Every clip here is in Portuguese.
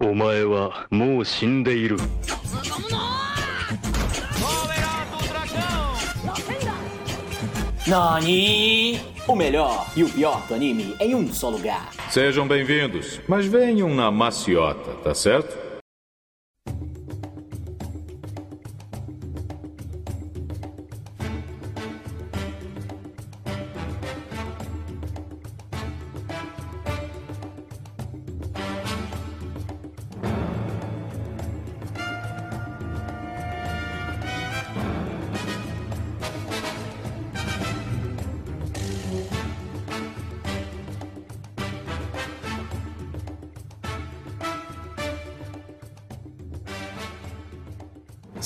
お前はもう死んでいる Nani! O melhor e o pior do anime em um só lugar. Sejam bem-vindos, mas venham na maciota, tá certo?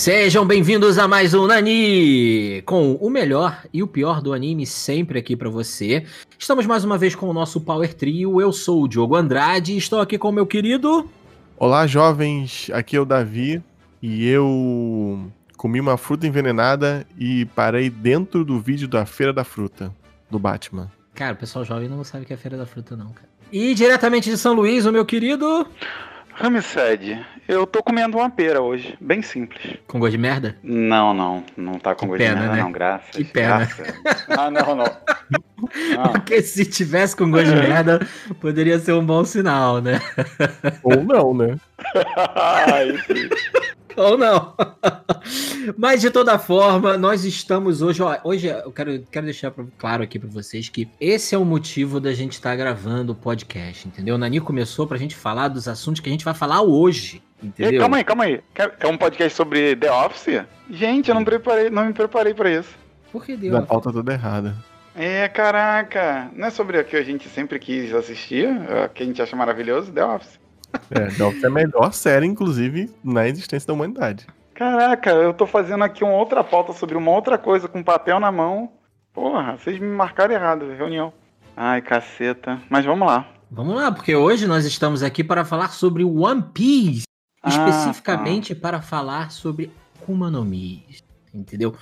Sejam bem-vindos a mais um Nani, com o melhor e o pior do anime sempre aqui pra você. Estamos mais uma vez com o nosso Power Trio. Eu sou o Diogo Andrade e estou aqui com o meu querido. Olá, jovens. Aqui é o Davi e eu comi uma fruta envenenada e parei dentro do vídeo da Feira da Fruta do Batman. Cara, o pessoal jovem não sabe o que é Feira da Fruta, não, cara. E diretamente de São Luís, o meu querido. Ramsed, eu tô comendo uma pera hoje, bem simples. Com gosto de merda? Não, não, não tá com Que gosto pena, de nada, né? não, graças. Que pena. graças. Ah, não, não. Não. Porque se tivesse com gosto de merda, poderia ser um bom sinal, né? Ou não, né? Ai. Ou não. Mas de toda forma, nós estamos hoje. Ó, hoje eu quero, quero deixar claro aqui pra vocês que esse é o motivo da gente estar gravando o podcast, entendeu? O Nani começou pra gente falar dos assuntos que a gente vai falar hoje, entendeu? calma aí, calma aí. É um podcast sobre The Office? Gente, eu não preparei, não me preparei pra isso. Por que Da deu? pauta toda errada. É, caraca. Não é sobre o que a gente sempre quis assistir, o que a gente acha maravilhoso, The Office. É, é a melhor série, inclusive, na existência da humanidade. Caraca, eu tô fazendo aqui uma outra pauta sobre uma outra coisa com papel na mão. Porra, vocês me marcaram errado, reunião. Ai, caceta. Mas vamos lá. Vamos lá, porque hoje nós estamos aqui para falar sobre One Piece. Ah, especificamente para falar sobre Akuma no Mi, entendeu?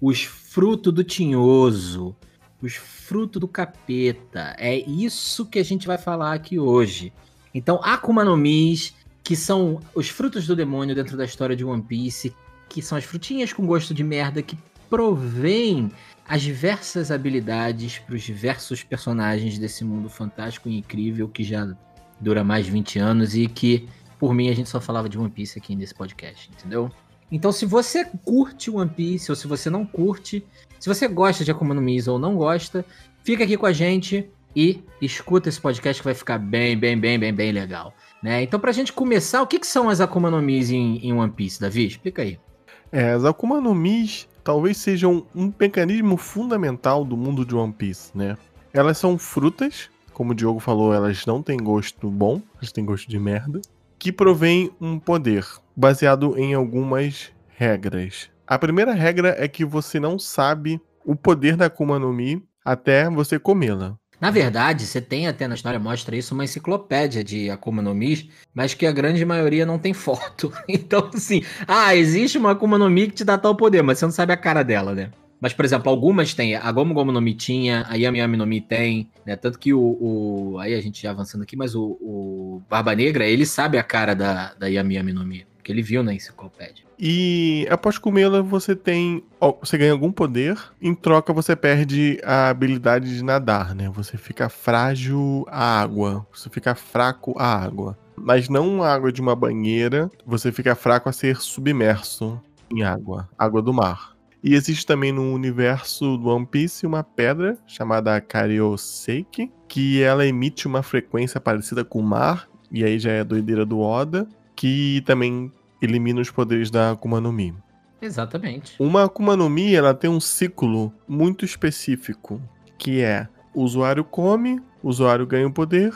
Os frutos do tinhoso, os frutos do capeta. É isso que a gente vai falar aqui hoje. Então, Akuma no Mi, que são os frutos do demônio dentro da história de One Piece, que são as frutinhas com gosto de merda que provém as diversas habilidades para os diversos personagens desse mundo fantástico e incrível que já dura mais de 20 anos e que por mim, a gente só falava de One Piece aqui nesse podcast, entendeu? Então, se você curte One Piece ou se você não curte, se você gosta de Akuma no Mi ou não gosta, fica aqui com a gente e escuta esse podcast que vai ficar bem, bem, bem, bem, bem legal. Né? Então, pra gente começar, o que, que são as Akuma no Mi em, em One Piece, Davi? Explica aí. É, as Akuma no Mis talvez sejam um mecanismo fundamental do mundo de One Piece, né? Elas são frutas, como o Diogo falou, elas não têm gosto bom, elas têm gosto de merda, que provém um poder, baseado em algumas regras. A primeira regra é que você não sabe o poder da Akuma no Mi até você comê-la. Na verdade, você tem até na história, mostra isso, uma enciclopédia de Akuma no Mi, mas que a grande maioria não tem foto. Então, assim, ah, existe uma Akuma no Mi que te dá tal poder, mas você não sabe a cara dela, né? Mas, por exemplo, algumas tem. A Gomu Gomu no Mi tinha, a Yami Yami no Mi tem, né? Tanto que o. o- aí a gente já avançando aqui, mas o, o Barba Negra, ele sabe a cara da, da Yami Yami no Mi, porque ele viu na enciclopédia. E após comê-la, você tem. Você ganha algum poder. Em troca, você perde a habilidade de nadar, né? Você fica frágil à água. Você fica fraco à água. Mas não a água de uma banheira. Você fica fraco a ser submerso em água. Água do mar. E existe também no universo do One Piece uma pedra chamada Karyoseki. Que ela emite uma frequência parecida com o mar. E aí já é a doideira do Oda. Que também elimina os poderes da Akuma no Mi. Exatamente. Uma Akuma no Mi, ela tem um ciclo muito específico, que é o usuário come, o usuário ganha o poder,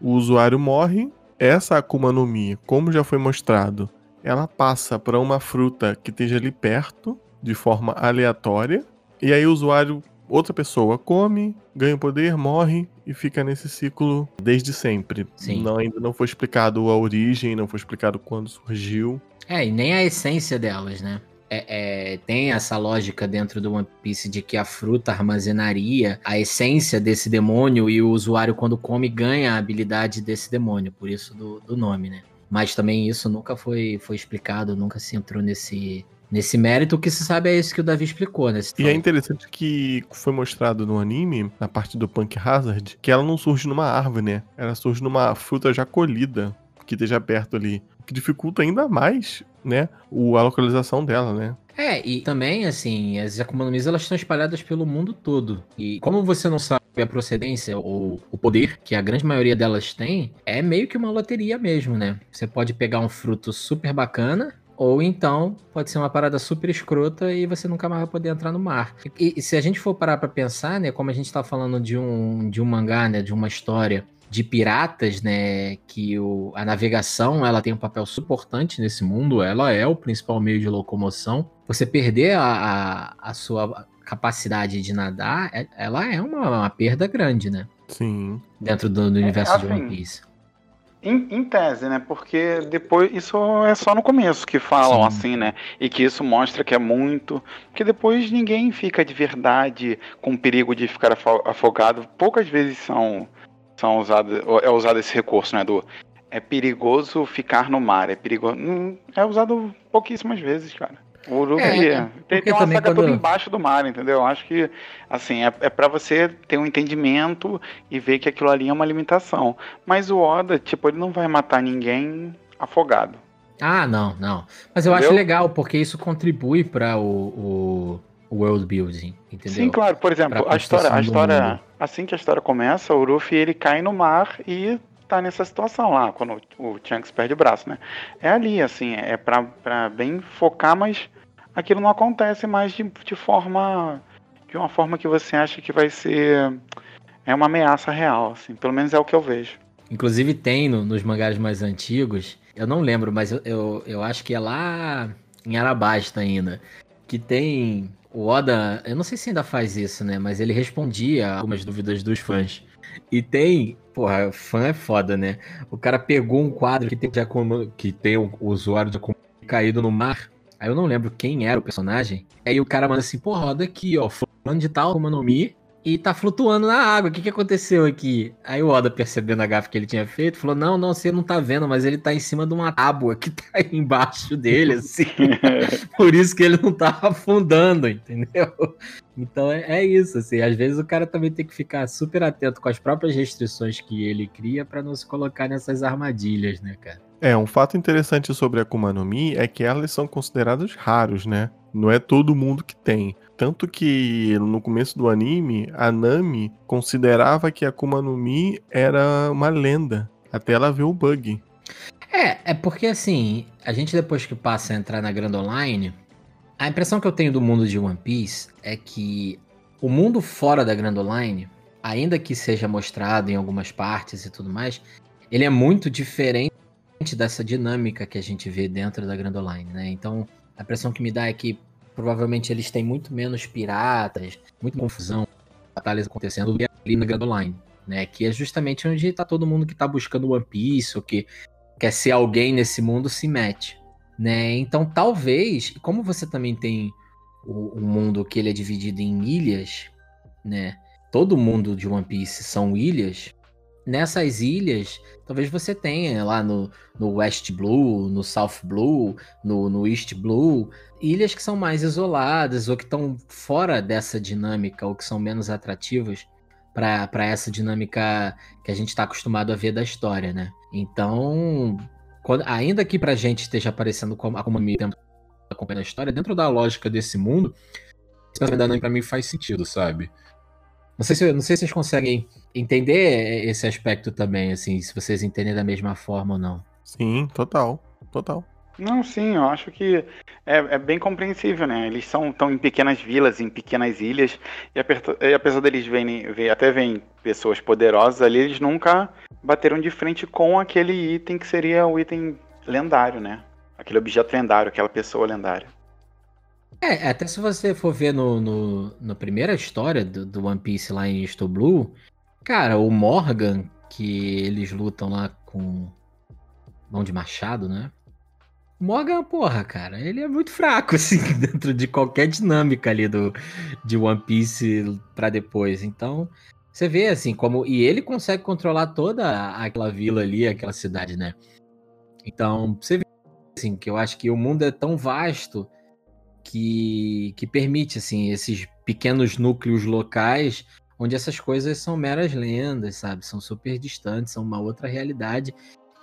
o usuário morre. Essa Akuma no Mi, como já foi mostrado, ela passa para uma fruta que esteja ali perto, de forma aleatória, e aí o usuário, outra pessoa come, ganha o poder, morre e fica nesse ciclo desde sempre. Sim. Não, ainda não foi explicado a origem, não foi explicado quando surgiu. É, e nem a essência delas, né? É, é, tem essa lógica dentro do One Piece de que a fruta armazenaria a essência desse demônio e o usuário, quando come, ganha a habilidade desse demônio, por isso do, do nome, né? Mas também isso nunca foi, foi explicado, nunca se entrou nesse, nesse mérito. O que se sabe é isso que o Davi explicou, né? E é interessante que foi mostrado no anime, na parte do Punk Hazard, que ela não surge numa árvore, né? Ela surge numa fruta já colhida, que esteja perto ali. O que dificulta ainda mais, né? O, a localização dela, né? É, e também, assim, as Mi, elas estão espalhadas pelo mundo todo. E como você não sabe a procedência ou o poder que a grande maioria delas tem, é meio que uma loteria mesmo, né? Você pode pegar um fruto super bacana, ou então pode ser uma parada super escrota e você nunca mais vai poder entrar no mar. E, e se a gente for parar pra pensar, né, como a gente tá falando de um, de um mangá, né, de uma história de piratas, né, que o, a navegação ela tem um papel super importante nesse mundo, ela é o principal meio de locomoção. Você perder a, a, a sua capacidade de nadar, é, ela é uma, uma perda grande, né? Sim. Dentro do, do universo de assim, One Piece. Em, em tese, né? Porque depois isso é só no começo que falam Sim. assim, né? E que isso mostra que é muito. Porque depois ninguém fica de verdade com perigo de ficar afo- afogado. Poucas vezes são, são usados, é usado esse recurso, né? Do é perigoso ficar no mar. É perigoso. Hum, É usado pouquíssimas vezes, cara. O Luffy É, é, tem, tem uma saga quando- toda embaixo do mar, entendeu? Eu acho que, assim, é, é para você ter um entendimento e ver que aquilo ali é uma limitação. Mas o Oda, tipo, ele não vai matar ninguém afogado. Ah, não, não. Mas eu acho Entendeu? legal, porque isso contribui para o, o, world building, entendeu? Sim, claro. Por exemplo, Pra a história, a história, assim que a história começa, o Luffy ele cai no mar e tá nessa situação lá, quando o Shanks perde o braço, né? É ali, assim, é pra, pra bem focar, mas aquilo não acontece mais de, de forma, de uma forma que você acha que vai ser é uma ameaça real, assim. Pelo menos é o que eu vejo. Inclusive tem no- nos mangás mais antigos, eu não lembro, mas eu, eu, eu acho que é lá em Arabasta ainda, que tem o Oda, eu não sei se ainda faz isso, né, mas ele respondia algumas dúvidas dos fãs. E tem, porra, fã é foda, né? O cara pegou um quadro que tem, que tem o, usuário de caído no mar. Aí eu não lembro quem era o personagem. Aí o cara manda assim, porra, roda aqui, ó, fulano de tal, Akuma no Mi, e tá flutuando na água. O que, que aconteceu aqui? Aí o Oda, percebendo a gafa que ele tinha feito, falou: Não, não, você não tá vendo, mas ele tá em cima de uma tábua que tá aí embaixo dele, assim. Por isso que ele não tá afundando, entendeu? Então é, é isso, assim. Às vezes o cara também tem que ficar super atento com as próprias restrições que ele cria pra não se colocar nessas armadilhas, né, cara? É, um fato interessante sobre a Akuma no Mi é que elas são considerados raros, né? Não é todo mundo que tem. Tanto que no começo do anime, a Nami considerava que a Akuma no Mi era uma lenda. Até ela ver o bug. É, é porque assim, a gente depois que passa a entrar na Grand Online, a impressão que eu tenho do mundo de One Piece é que o mundo fora da Grand Online, ainda que seja mostrado em algumas partes e tudo mais, ele é muito diferente dessa dinâmica que a gente vê dentro da Grand Online, né? Então, a impressão que me dá é que provavelmente eles têm muito menos piratas, muita confusão, batalhas acontecendo do que ali na Grand Online, né? Que é justamente onde tá todo mundo que tá buscando One Piece, ou que quer ser alguém nesse mundo se mete, né? Então talvez, como você também tem o, o mundo que ele é dividido em ilhas, né? Todo mundo de One Piece são ilhas. Nessas ilhas, talvez você tenha lá no, no West Blue, no South Blue, no, no East Blue, ilhas que são mais isoladas ou que estão fora dessa dinâmica ou que são menos atrativas para essa dinâmica que a gente está acostumado a ver da história, né? Então, quando- ainda que pra gente esteja aparecendo como a tempo acompanhando a história, dentro da lógica desse mundo, esse pensamento da mim faz sentido, sabe? Não sei, se, não sei se vocês conseguem entender esse aspecto também, assim, se vocês entendem da mesma forma ou não. Sim, total. Total. Não, sim, eu acho que é, é bem compreensível, né? Eles são tão em pequenas vilas, em pequenas ilhas, e, aperto- e apesar deles verem, ver, até verem pessoas poderosas ali, eles nunca bateram de frente com aquele item que seria o item lendário, né? Aquele objeto lendário, aquela pessoa lendária. É, até se você for ver no, no, na primeira história do, do One Piece lá em East Blue, cara, o Morgan, que eles lutam lá com mão de machado, né? Morgan, porra, cara, ele é muito fraco, assim, dentro de qualquer dinâmica ali do, de One Piece pra depois. Então, você vê, assim, como. E ele consegue controlar toda aquela vila ali, aquela cidade, né? Então, você vê assim, que eu acho que o mundo é tão vasto que, que permite assim esses pequenos núcleos locais onde essas coisas são meras lendas, sabe? São super distantes, são uma outra realidade.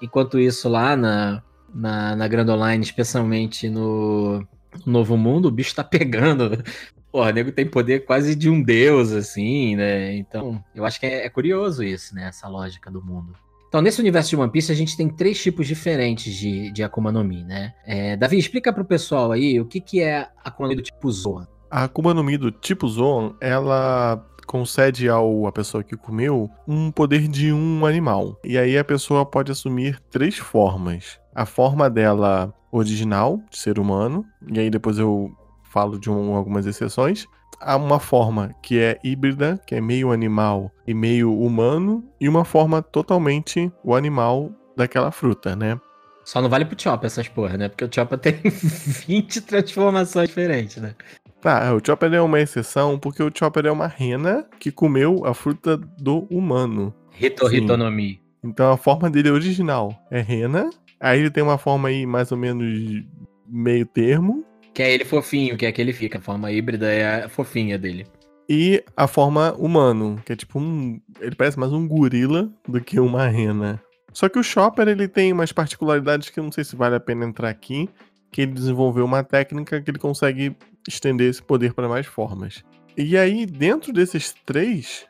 Enquanto isso, lá na, na, na Grand Online, especialmente no, no Novo Mundo, o bicho tá pegando. Porra, o nego tem poder quase de um deus, assim, né? Então, eu acho que é, é curioso isso, né? Essa lógica do mundo. Então, nesse universo de One Piece, a gente tem três tipos diferentes de, de Akuma no Mi, né? É, Davi, explica pro pessoal aí o que, que é Akuma no Mi do tipo Zoan. A Akuma no Mi do tipo Zoan, ela concede ao a pessoa que comeu um poder de um animal. E aí a pessoa pode assumir três formas. A forma dela original, de ser humano, e aí depois eu falo de um, algumas exceções. Há uma forma que é híbrida, que é meio animal e meio humano, e uma forma totalmente o animal daquela fruta, né? Só não vale pro Chopper essas porra, né? Porque o Chopper tem 20 transformações diferentes, né? Tá, o Chopper é uma exceção porque o Chopper é uma rena que comeu a fruta do humano. Hitonomi. Então a forma dele original é rena. Aí ele tem uma forma aí mais ou menos meio termo. Que é ele fofinho, que é que ele fica. A forma híbrida é a fofinha dele. E a forma humano, que é tipo um. Ele parece mais um gorila do que uma rena. Só que o Chopper ele tem umas particularidades que eu não sei se vale a pena entrar aqui. Que ele desenvolveu uma técnica que ele consegue estender esse poder para mais formas. E aí, dentro desses três,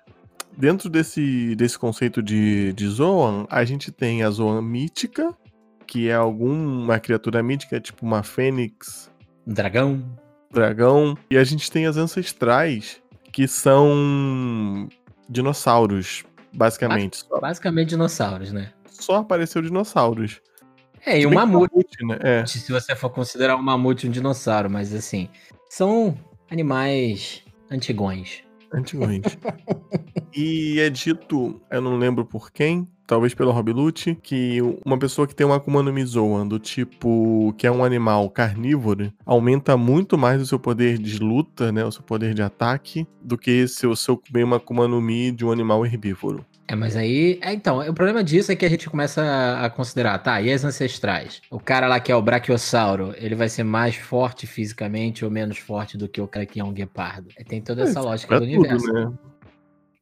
dentro desse, desse conceito de, de Zoan, a gente tem a Zoan mítica, que é alguma criatura mítica, tipo uma fênix, Um dragão. dragão. E a gente tem as ancestrais, que são dinossauros, basicamente. Só, Basicamente dinossauros, né? só apareceu dinossauros. É, e um bem que mamute. né? É. Se você for considerar um mamute um dinossauro, mas assim, são animais antigões. Antigões. e é dito, eu não lembro por quem, talvez pelo Rob Lute, que uma pessoa que tem uma Akuma no Mi Zoan, do tipo que é um animal carnívoro, aumenta muito mais o seu poder de luta, né, o seu poder de ataque, do que se eu comer uma Akuma no Mi de um animal herbívoro. É, mas aí. É, então, o problema disso é que a gente começa a- a considerar, tá, e as ancestrais? O cara lá que é o Brachiosauro, ele vai ser mais forte fisicamente ou menos forte do que o cara que é um guepardo? É, Tem toda essa lógica Pra do tudo, universo. né?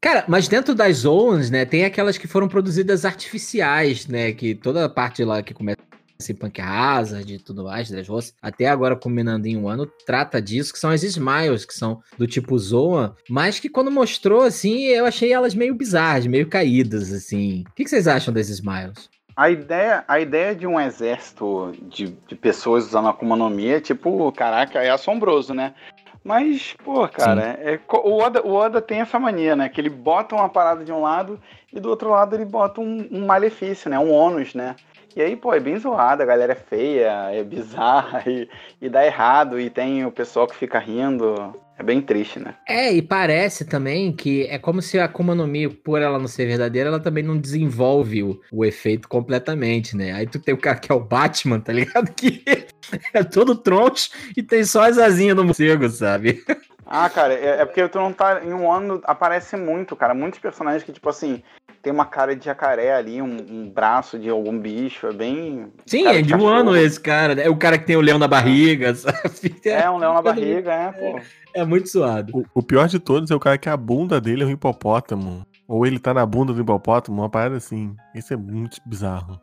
Cara, mas dentro das zones, né, tem aquelas que foram produzidas artificiais, né, que toda a parte lá que começa em Punk Hazard e tudo mais, Dressrosa, até agora combinando em um ano, trata disso, que são as Smiles, que são do tipo Zoan, mas que quando mostrou, assim, eu achei elas meio bizarras, meio caídas, assim. O que, vocês acham das Smiles? A ideia, a ideia de um exército de, de pessoas usando Akuma no Mi é tipo, caraca, é assombroso, né? Mas, pô, cara, é, o, Oda, o Oda tem essa mania, né? Que ele bota uma parada de um lado e do outro lado ele bota um, um malefício, né? Um ônus, né? E aí, pô, é bem zoado, a galera é feia, é bizarra e, e dá errado, e tem o pessoal que fica rindo. É bem triste, né? É, e parece também que é como se a Akuma no Mi, por ela não ser verdadeira, ela também não desenvolve o, o efeito completamente, né? Aí tu tem o cara que é o Batman, tá ligado? Que é todo troncho e tem só as asinhas do morcego, sabe? Ah, cara, é, é porque tu não tá. Em um ano aparece muito, cara. Muitos personagens que, tipo assim, tem uma cara de jacaré ali, um, um braço de algum bicho. É bem. Sim, cara é de um cachorro. ano esse cara. né? É o cara que tem o leão na barriga, sabe? É, um leão na barriga, é, pô. É muito suado. O, o pior de todos é o cara que a bunda dele é um hipopótamo. Ou ele tá na bunda do hipopótamo, uma parada assim. Isso é muito bizarro.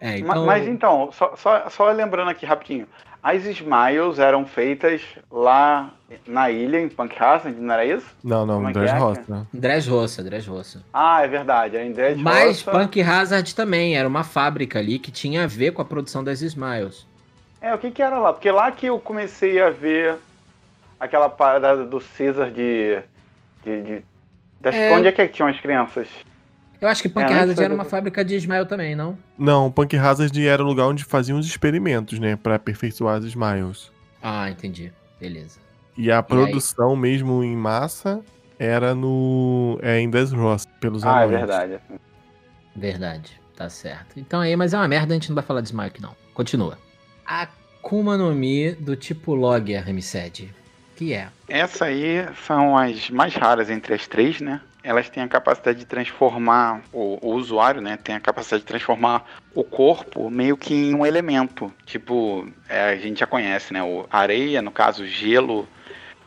É, então, Mas, então, só, só, só lembrando aqui rapidinho. As Smiles eram feitas lá na ilha, em Punk Hazard, não era isso? Não, não, é Dress é, Roça. Dressrosa, Dressrosa. Ah, é verdade. A Indred Mas Roça- Punk Hazard também era uma fábrica ali que tinha a ver com a produção das Smiles. É, o que que era lá? Porque lá que eu comecei a ver aquela parada do Caesar de... de, de- das- É. Onde é que tinham as crianças? Eu acho que Punk É, Hazard era uma fábrica de Ismael também, não? Não, o Punk Hazard era o lugar onde faziam os experimentos, né? Pra aperfeiçoar as Smiles. Ah, entendi. Beleza. E a produção mesmo em massa era no. É em Dressrosa, pelos Ah, é anões. verdade. Verdade, tá certo. Então aí, mas é uma merda, a gente não vai falar de Smile aqui não. Continua. Akuma no Mi do tipo Logger, Remicede. Que é? Essa aí são as mais raras entre as três, né? Elas têm a capacidade de transformar o, o, usuário, né? Tem a capacidade de transformar o corpo meio que em um elemento. Tipo, é, a gente já conhece, né? O areia, no caso, gelo,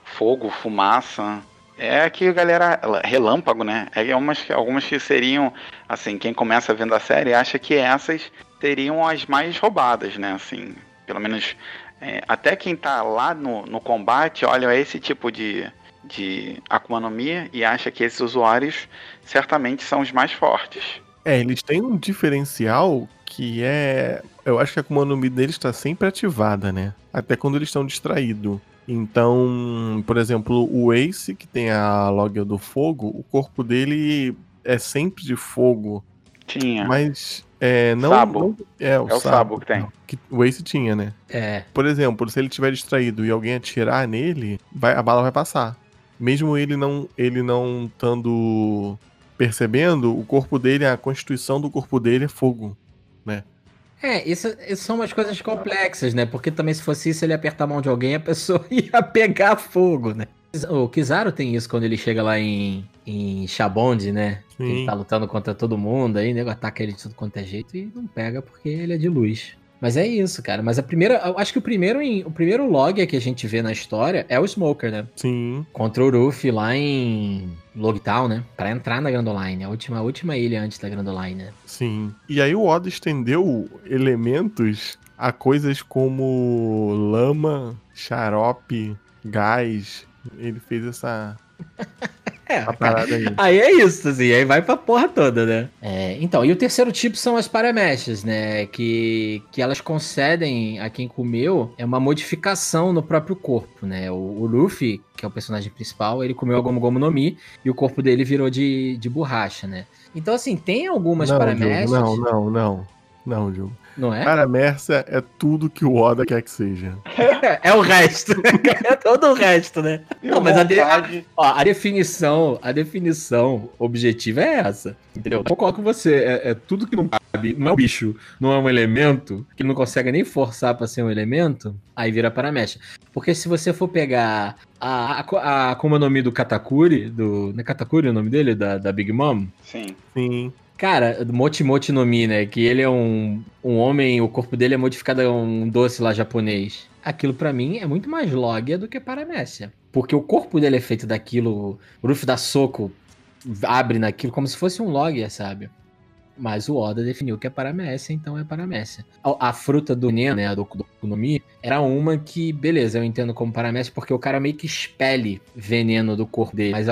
fogo, fumaça. É que a galera. Relâmpago, né? É umas, algumas que seriam. Assim, quem começa vendo a série acha que essas seriam as mais roubadas, né? Assim, pelo menos. É, até quem tá lá no, no combate olha esse tipo de de Akuma no Mi e acha que esses usuários certamente são os mais fortes. É, eles têm um diferencial que é. Eu acho que a Akuma no Mi deles está sempre ativada, né? Até quando eles estão distraídos. Então, por exemplo, o Ace, que tem a Logia do Fogo, o corpo dele é sempre de fogo. Tinha. Mas é, não, Sabo. não- é, o, É o Sabo que tem. Que o Ace tinha, né? É. Por exemplo, se ele estiver distraído e alguém atirar nele, vai- a bala vai passar. Mesmo ele não ele não estando percebendo, o corpo dele, a constituição do corpo dele é fogo. É, isso, isso são umas coisas complexas, né? Porque também se fosse isso, ele apertar a mão de alguém, a pessoa ia pegar fogo, né? O Kizaru tem isso quando ele chega lá em, em Shabond, né? Ele tá lutando contra todo mundo, aí o nego ataca ele de tudo quanto é jeito e não pega porque ele é de luz. Mas é isso, cara. Mas a primeira. Eu acho que o primeiro, em- o primeiro log que a gente vê na história é o Smoker, né? Sim. Contra o Ruffy lá em Logtown, né? Pra entrar na Grand Line. A última, a última ilha antes da Grand Line, né? Sim. E aí o Oda estendeu elementos a coisas como lama, xarope, gás. Ele fez essa, É, essa parada aí. Aí é isso, assim, aí vai pra porra toda, né? É, então, e o terceiro tipo são as parameshes, né? Que, que elas concedem a quem comeu é uma modificação no próprio corpo, né? O, o Luffy, que é o personagem principal, ele comeu a Gomu Gomu no Mi e o corpo dele virou de, de borracha, né? Então, assim, tem algumas não. Diogo, não, não, não. Não, Diogo. Não é? Paramércia é tudo que o Oda quer que seja. É o resto. é todo o resto, né? Não, mas a, de- Ó, a definição, a definição objetiva é essa, entendeu? Eu coloco você, é, é tudo que não cabe, não é um bicho, não é um elemento, que não consegue nem forçar pra ser um elemento, aí vira paramecha. Porque se você for pegar a, a, a Akuma no Mi do Katakuri, do, não é Katakuri o nome dele, da, da Big Mom? Sim. Sim. Cara, Mochi no Mi, né? Que ele é um, um homem, o corpo dele é modificado a um doce lá japonês. Aquilo pra mim é muito mais Logia do que Paramécia. Porque o corpo dele é feito daquilo, o Ruff dá soco, abre naquilo como se fosse um Logia, sabe? Mas o Oda definiu que é Paramécia, então é Paramécia. A, a fruta do Nen, né, do, do Kunomi, era uma que, beleza, eu entendo como Paramécia, porque o cara meio que expele veneno do corpo dele. Mas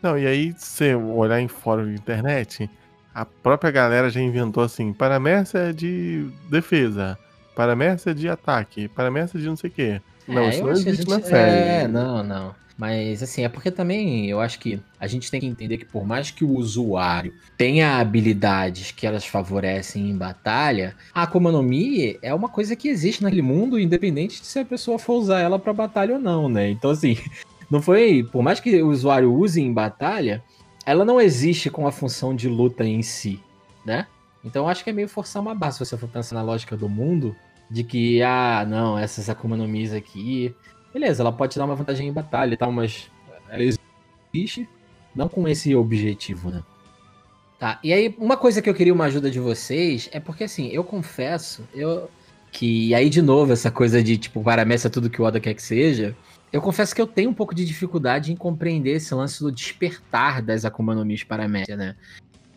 Não, e aí, se você olhar em fórum de internet, a própria galera já inventou assim: paramércia é de defesa, paramércia é de ataque, paramércia é de não sei o quê. Não, É, isso não que a existe na gente- série. É, não, não. Mas assim, é porque também eu acho que a gente tem que entender que por mais que o usuário tenha habilidades que elas favorecem em batalha, a Akuma no Mi é uma coisa que existe naquele mundo, independente de se a pessoa for usar ela pra batalha ou não, né? Então assim, não foi, por mais que o usuário use em batalha, ela não existe com a função de luta em si, né? Então eu acho que é meio forçar uma barra se você for pensar na lógica do mundo, de que, ah, não, essas Akuma no Mis aqui, beleza, ela pode te dar uma vantagem em batalha e tal, mas ela existe não com esse objetivo, né? Tá, e aí, uma coisa que eu queria uma ajuda de vocês é porque, assim, eu confesso, eu que aí, de novo, essa coisa de, tipo, paramécia tudo que o Oda quer que seja, eu confesso que eu tenho um pouco de dificuldade em compreender esse lance do despertar das Akuma no Mis paramécia, né?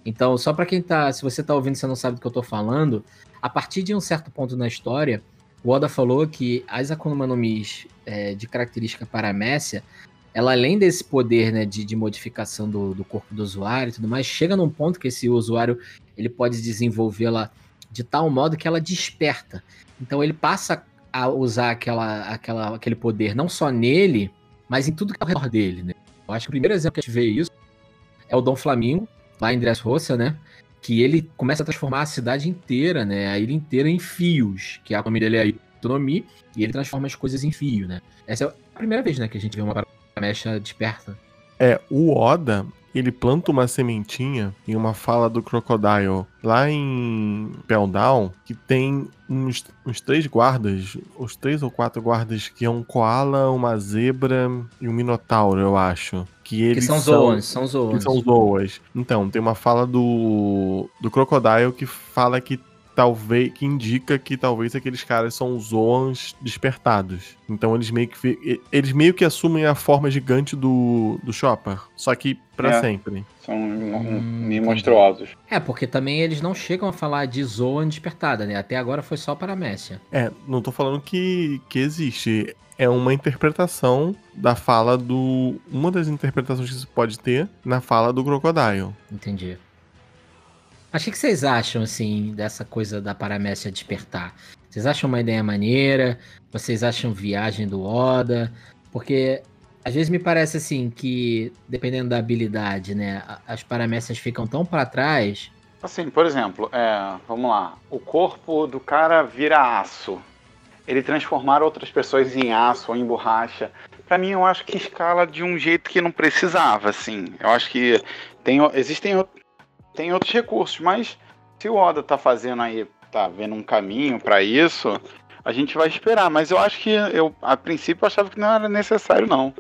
Então, só pra quem tá, se você tá ouvindo você não sabe do que eu tô falando, a partir de um certo ponto na história, o Oda falou que as Akuma no Mis é, de característica paramécia, ela além desse poder né, de, de modificação do, do corpo do usuário e tudo mais, chega num ponto que esse usuário ele pode desenvolvê-la de tal modo que ela desperta. Então ele passa a usar aquela, aquela, aquele poder não só nele, mas em tudo que é ao redor dele. Né? Eu acho que o primeiro exemplo que a gente vê isso é o Dom Flamingo, lá em Dressrosa, né? Que ele começa a transformar a cidade inteira, né? A ilha inteira em fios, que a nome dele é autonomia, e ele transforma as coisas em fio, né? Essa é a primeira vez, né, que a gente vê uma mecha desperta. É, o Oda, ele planta uma sementinha em uma fala do Crocodile lá em Peldown, que tem uns, uns três guardas, os três ou quatro guardas que é um koala, uma zebra e um minotauro, eu acho. Que eles Que são zoans, são zoans. que são zoas. Então, tem uma fala do, do Crocodile que fala que talvez que indica que talvez aqueles caras são zoans despertados. Então eles meio que fi- eles meio que assumem a forma gigante do, do Chopper, só que pra É. sempre. São Hum, meio monstruosos. É, porque também eles não chegam a falar de Zoan despertada, né? Até agora foi só para a Messia. É, não tô falando que, que existe. É uma interpretação da fala do. Uma das interpretações que se pode ter na fala do Crocodile. Entendi. Mas o que vocês acham, assim, dessa coisa da Paramécia despertar? Vocês acham uma ideia maneira? Vocês acham viagem do Oda? Porque às vezes me parece assim que, dependendo da habilidade, né? As paramécias ficam tão pra trás. Assim, por exemplo, é, vamos lá. O corpo do cara vira aço. Ele transformar outras pessoas em aço ou em borracha. Pra mim, eu acho que escala de um jeito que não precisava, assim. Eu acho que tem, existem tem outros recursos, mas se o Oda tá fazendo aí, tá vendo um caminho pra isso, a gente vai esperar. Mas eu acho que eu, a princípio, eu achava que não era necessário, não.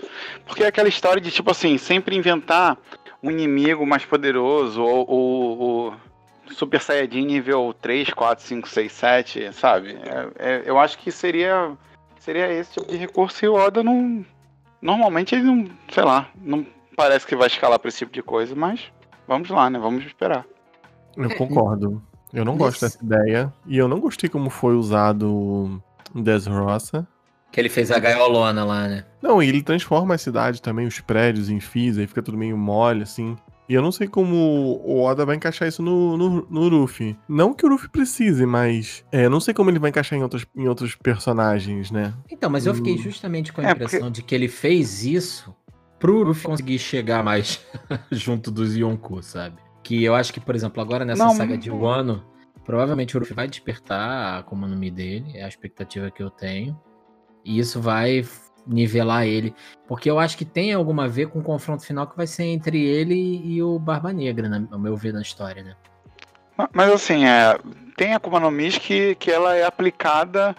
Porque é aquela história de, tipo assim, sempre inventar um inimigo mais poderoso ou, ou Super Saiyajin nível 3, 4, 5, 6, 7, sabe? É- é- eu acho que seria seria esse tipo de recurso e o Oda não. Normalmente ele não, sei lá, não parece que vai escalar pra esse tipo de coisa, mas vamos lá, né? Vamos esperar. Eu concordo. Eu não gosto nesse- dessa ideia. E eu não gostei como foi usado o Desroça. Que ele fez a gaiolona lá, né? Não, e ele transforma a cidade também, os prédios em fios, aí fica tudo meio mole, assim. E eu não sei como o Oda vai encaixar isso no, no, no Luffy. Não que o Luffy precise, mas. É, eu não sei como ele vai encaixar em outros, em outros personagens, né? Então, mas eu fiquei Hum. justamente com a É, impressão de que ele fez isso pro Luffy conseguir chegar mais junto dos Yonkou, sabe? Que eu acho que, por exemplo, agora nessa Não, saga de Wano, provavelmente o Luffy vai despertar a Akuma no Mi dele, é a expectativa que eu tenho. E isso vai nivelar ele. Porque eu acho que tem alguma a ver com o confronto final que vai ser entre ele e o Barba Negra, né, ao meu ver, na história, né? Ma- Mas assim, é, tem a Akuma no Mi que, que ela é aplicada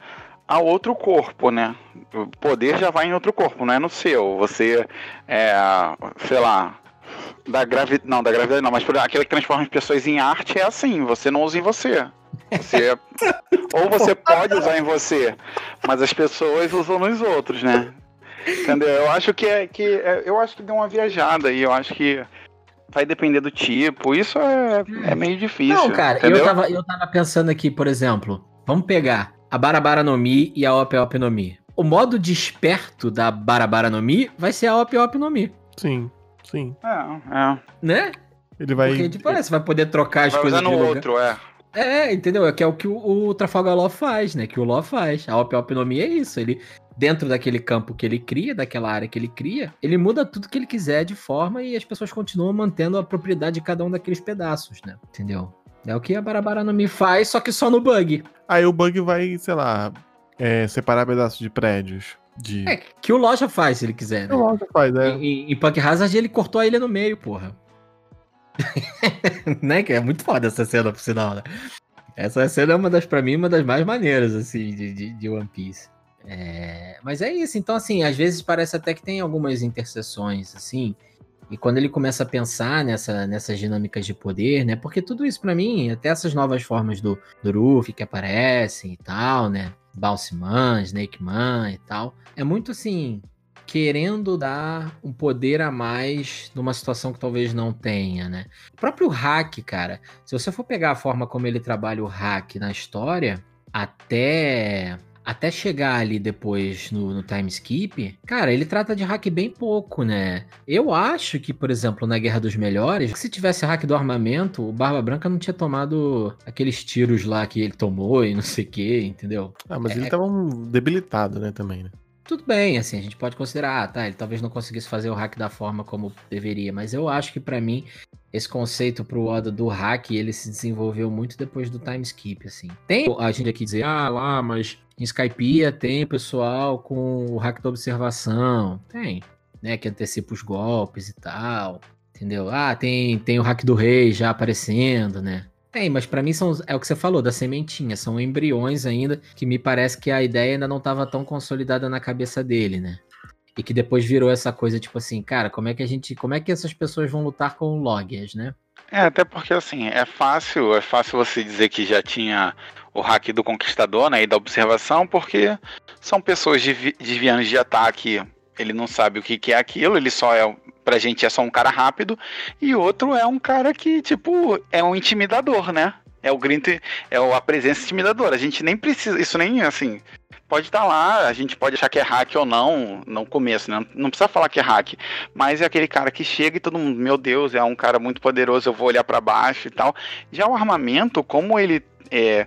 a outro corpo, né? O poder já vai em outro corpo, não é no seu. Você é, sei lá, da gravidade, não, da gravidade não, mas por aquele que transforma as pessoas em arte é assim, você não usa em você. Você ou você pode usar em você, mas as pessoas usam nos outros, né? Entendeu? Eu acho que é que é- eu acho que deu uma viajada e eu acho que vai depender do tipo. Isso é, é meio difícil. Não, cara, entendeu? eu tava, eu tava pensando aqui, por exemplo, vamos pegar a Barabara no Mi e a Op Op no Mi. O modo desperto da Barabara no Mi vai ser a Op Op no Mi, Sim, sim. É, é. né? Ele vai. Porque, tipo, olha, você vai poder trocar as Vai coisas usando de o lugar. outro, é. É, entendeu? É que é o que o, o Trafalgar Law faz, né? Que o Law faz. A Op Op no Mi é isso. Ele, dentro daquele campo que ele cria, daquela área que ele cria, ele muda tudo que ele quiser de forma e as pessoas continuam mantendo a propriedade de cada um daqueles pedaços, né? Entendeu? É o que a Barabara no Mi faz, só que só no bug. Aí o Bug vai, sei lá, é, separar pedaços de prédios. De. É, que o Loja faz, se ele quiser, né? Não, já faz, é. Em- em Punk Hazard ele cortou a ilha no meio, porra. né? Que é muito foda essa cena, por sinal, né? Essa cena é uma das, pra mim, uma das mais maneiras, assim, de, de, de One Piece. É, mas é isso, então, assim, às vezes parece até que tem algumas interseções, assim, e quando ele começa a pensar nessa, nessas dinâmicas de poder, né? Porque tudo isso, pra mim, até essas novas formas do, do que aparecem e tal, né? Man, Snake Man e tal, é muito assim, querendo dar um poder a mais numa situação que talvez não tenha, né? O próprio hack, cara, se você for pegar a forma como ele trabalha o hack na história, até até chegar ali depois no, no time skip, cara, ele trata de hack bem pouco, né? Eu acho que, por exemplo, na Guerra dos Melhores, se tivesse hack do armamento, o Barba Branca não tinha tomado aqueles tiros lá que ele tomou e não sei o que, entendeu? Ah, mas é- ele tava um debilitado, né, também, né? Tudo bem, assim, a gente pode considerar, ah, tá, ele talvez não conseguisse fazer o hack da forma como deveria, mas eu acho que pra mim esse conceito pro Oda do hack, ele se desenvolveu muito depois do time skip, assim. Tem a gente aqui dizer, ah, lá, mas em Skypiea tem pessoal com o hack da observação, tem, né, que antecipa os golpes e tal, Entendeu? Ah, tem, tem o hack do rei já aparecendo, né? Tem, mas pra mim são, é o que você falou, da sementinha. São embriões ainda, que me parece que a ideia ainda não tava tão consolidada na cabeça dele, né? E que depois virou essa coisa, tipo assim, cara, como é que a gente. Como é que essas pessoas vão lutar com loggers, né? É, até porque assim, é fácil, é fácil você dizer que já tinha o hack do conquistador, né, e da observação, porque são pessoas desvi desviando de ataque, ele não sabe o que, que é aquilo, ele só é, pra gente é só um cara rápido, e outro é um cara que, tipo, é um intimidador, né? É o grito, é a presença intimidadora. A gente nem precisa, isso nem assim, pode estar lá, a gente pode achar que é hack ou não no começo, né? Não precisa falar que é hack, mas é aquele cara que chega e todo mundo, meu Deus, é um cara muito poderoso, eu vou olhar para baixo e tal. Já o armamento, como ele é,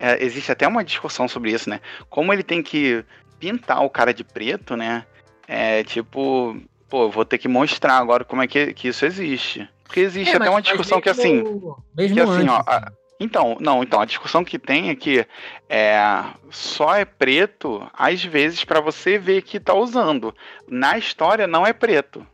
é, existe até uma discussão sobre isso, né? Como ele tem que pintar o cara de preto, né? É tipo, pô, vou ter que mostrar agora como é que, que isso existe. Porque existe É, até mas- uma discussão que assim, mesmo- que assim, antes, ó, a- então, não, então a discussão que tem é que é, só é preto às vezes pra você ver que tá usando. Na história não é preto.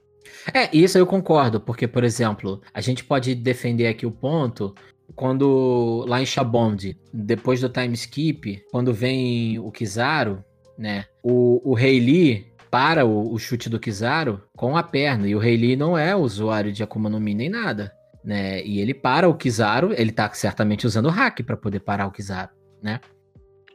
É, isso eu concordo, porque, por exemplo, a gente pode defender aqui o ponto quando lá em Shabond, depois do time skip, quando vem o Kizaru, né? O, o Rei Lee para o, o chute do Kizaru com a perna, e o Rei Lee não é usuário de Akuma no Mi nem nada, né? E ele para o Kizaru, ele tá certamente usando o hack pra poder parar o Kizaru, né?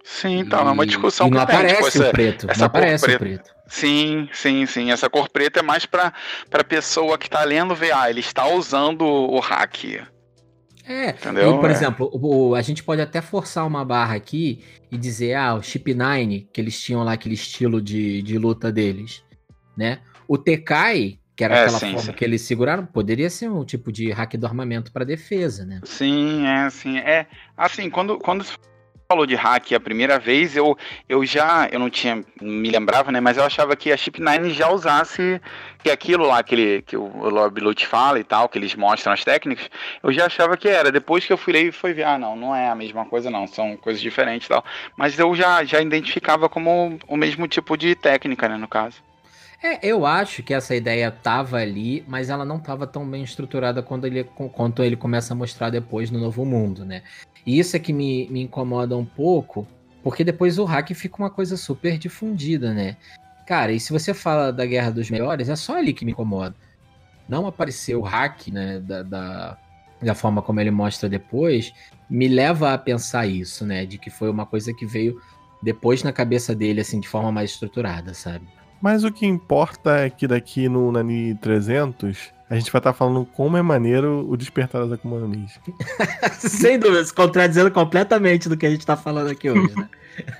Sim, então, é uma E- discussão e não que tem. aparece tipo, o essa- preto, essa não aparece o preta. preto. Sim, sim, sim. Essa cor preta é mais pra, pra pessoa que tá lendo ver, ah, ele está usando o hack. É, Entendeu? e, por É. exemplo, o- a gente pode até forçar uma barra aqui e dizer, ah, o Chip 9, que eles tinham lá aquele estilo de, de luta deles, né? O Tekai, que era É, aquela sim, forma sim. que eles seguraram, poderia ser um tipo de hack do armamento pra defesa, né? Sim, é, sim. É, assim, quando, quando falou de hack a primeira vez, eu, eu já, eu não tinha, me lembrava, né, mas eu achava que a Chip 9 já usasse que aquilo lá que, ele, que o Lord Lute fala e tal, que eles mostram as técnicas, eu já achava que era. Depois que eu fui ler e fui ver, ah, não, não é a mesma coisa não, são coisas diferentes e tal. Mas eu já, já identificava como o mesmo tipo de técnica, né, no caso. É, eu acho que essa ideia tava ali, mas ela não tava tão bem estruturada quando ele, quanto ele começa a mostrar depois no Novo Mundo, né? E isso é que me, me incomoda um pouco, porque depois o hack fica uma coisa super difundida, né? Cara, e se você fala da Guerra dos Melhores, é só ali que me incomoda. Não aparecer o hack, né, da, da, da forma como ele mostra depois, me leva a pensar isso, né? De que foi uma coisa que veio depois na cabeça dele, assim, de forma mais estruturada, sabe? Mas o que importa é que daqui no Nani 300, a gente vai estar falando como é maneiro o despertar das Akuma no. Sem dúvida, se contradizendo completamente do que a gente tá falando aqui hoje, né?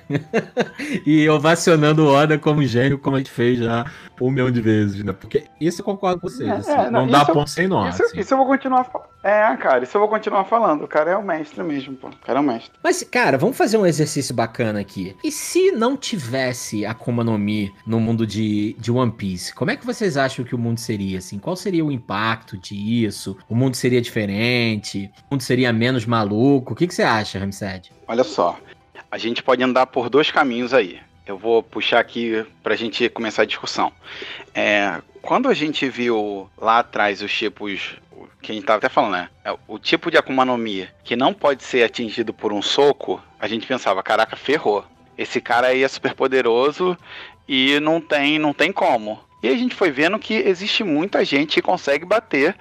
e ovacionando o Oda como gênio, como a gente fez já um milhão de vezes, né? Porque isso eu concordo com vocês. É, assim, é, não, não, dá isso- ponto sem nó. Isso, assim. isso eu vou continuar falando. É, cara, isso eu vou continuar falando. O cara é o mestre mesmo, pô. O cara é o mestre. Mas, cara, vamos fazer um exercício bacana aqui. E se não tivesse Akuma no Mi no mundo de, de One Piece, como é que vocês acham que o mundo seria, assim? Qual seria o impacto disso? O mundo seria diferente? O mundo seria menos maluco? O que, que você acha, Ramsed? Olha só, a gente pode andar por dois caminhos aí. Eu vou puxar aqui pra gente começar a discussão. É, quando a gente viu lá atrás os tipos, que a gente tava até falando, né? É, O tipo de Akuma no Mi que não pode ser atingido por um soco, a gente pensava, caraca, ferrou. Esse cara aí é super poderoso e não tem, não tem como. E a gente foi vendo que existe muita gente que consegue bater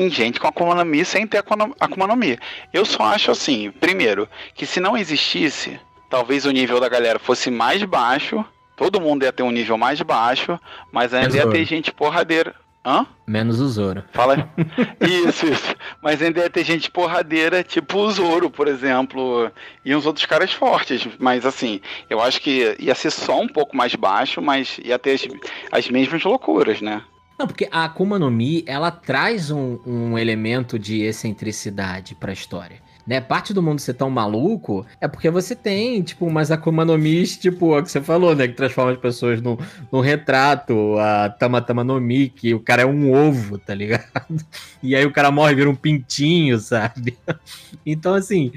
em gente com Akuma no Mi sem ter Akuma no Mi. Eu só acho assim, primeiro, que se não existisse, talvez o nível da galera fosse mais baixo, todo mundo ia ter um nível mais baixo, mas ainda ia Exato. ter gente porradeira. Hã? Menos o Zoro. Fala. isso, isso. Mas ainda ia ter gente porradeira, tipo o Zoro, por exemplo, e uns outros caras fortes. Mas assim, eu acho que ia ser só um pouco mais baixo, mas ia ter as, as mesmas loucuras, né? Não, porque a Akuma no Mi, ela traz um, um elemento de excentricidade pra história. Né? Parte do mundo ser tão maluco é porque você tem, tipo, umas Akuma no Mis, tipo, a que você falou, né? Que transforma as pessoas num, num retrato, a Tamatama no Mi, que o cara é um ovo, tá ligado? E aí o cara morre vira um pintinho, sabe? Então, assim,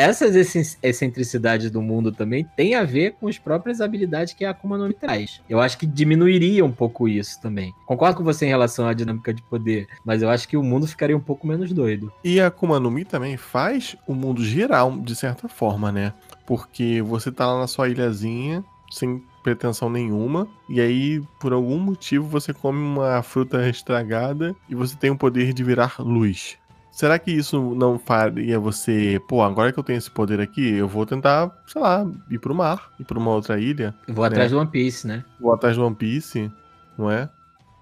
essas excentricidades do mundo também têm a ver com as próprias habilidades que a Akuma no Mi traz. Eu acho que diminuiria um pouco isso também. Concordo com você em relação à dinâmica de poder, mas eu acho que o mundo ficaria um pouco menos doido. E a Akuma no Mi também faz o mundo girar de certa forma, né? Porque você tá lá na sua ilhazinha, sem pretensão nenhuma, e aí, por algum motivo, você come uma fruta estragada e você tem o poder de virar luz. Será que isso não faria você, pô, agora que eu tenho esse poder aqui, eu vou tentar, sei lá, ir pro mar, ir pra uma outra ilha, vou atrás do One Piece, né? vou atrás do One Piece, não é?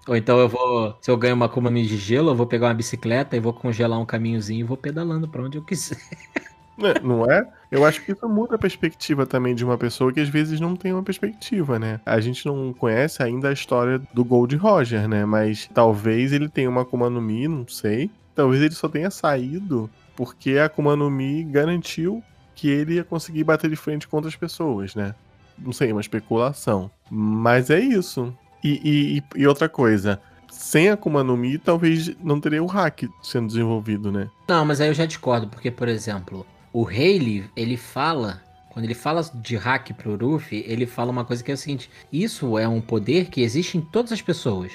Ou então eu vou, se eu ganho uma Akuma de gelo, eu vou pegar uma bicicleta e vou congelar um caminhozinho e vou pedalando pra onde eu quiser. Né, Não é? Eu acho que isso muda a perspectiva também de uma pessoa que às vezes não tem uma perspectiva, né? A gente não conhece ainda a história do Gold Roger, né? Mas talvez ele tenha uma Akuma no Mi, não sei. Talvez ele só tenha saído porque a Akuma no Mi garantiu que ele ia conseguir bater de frente com outras pessoas, né? Não sei, uma especulação. Mas é isso. E, e- e- outra coisa, sem Akuma no Mi, talvez não teria o hack sendo desenvolvido, né? Não, mas aí eu já discordo, porque, por exemplo, o Rayleigh, ele fala, quando ele fala de hack pro Ruffy, ele fala uma coisa que é o seguinte, isso é um poder que existe em todas as pessoas,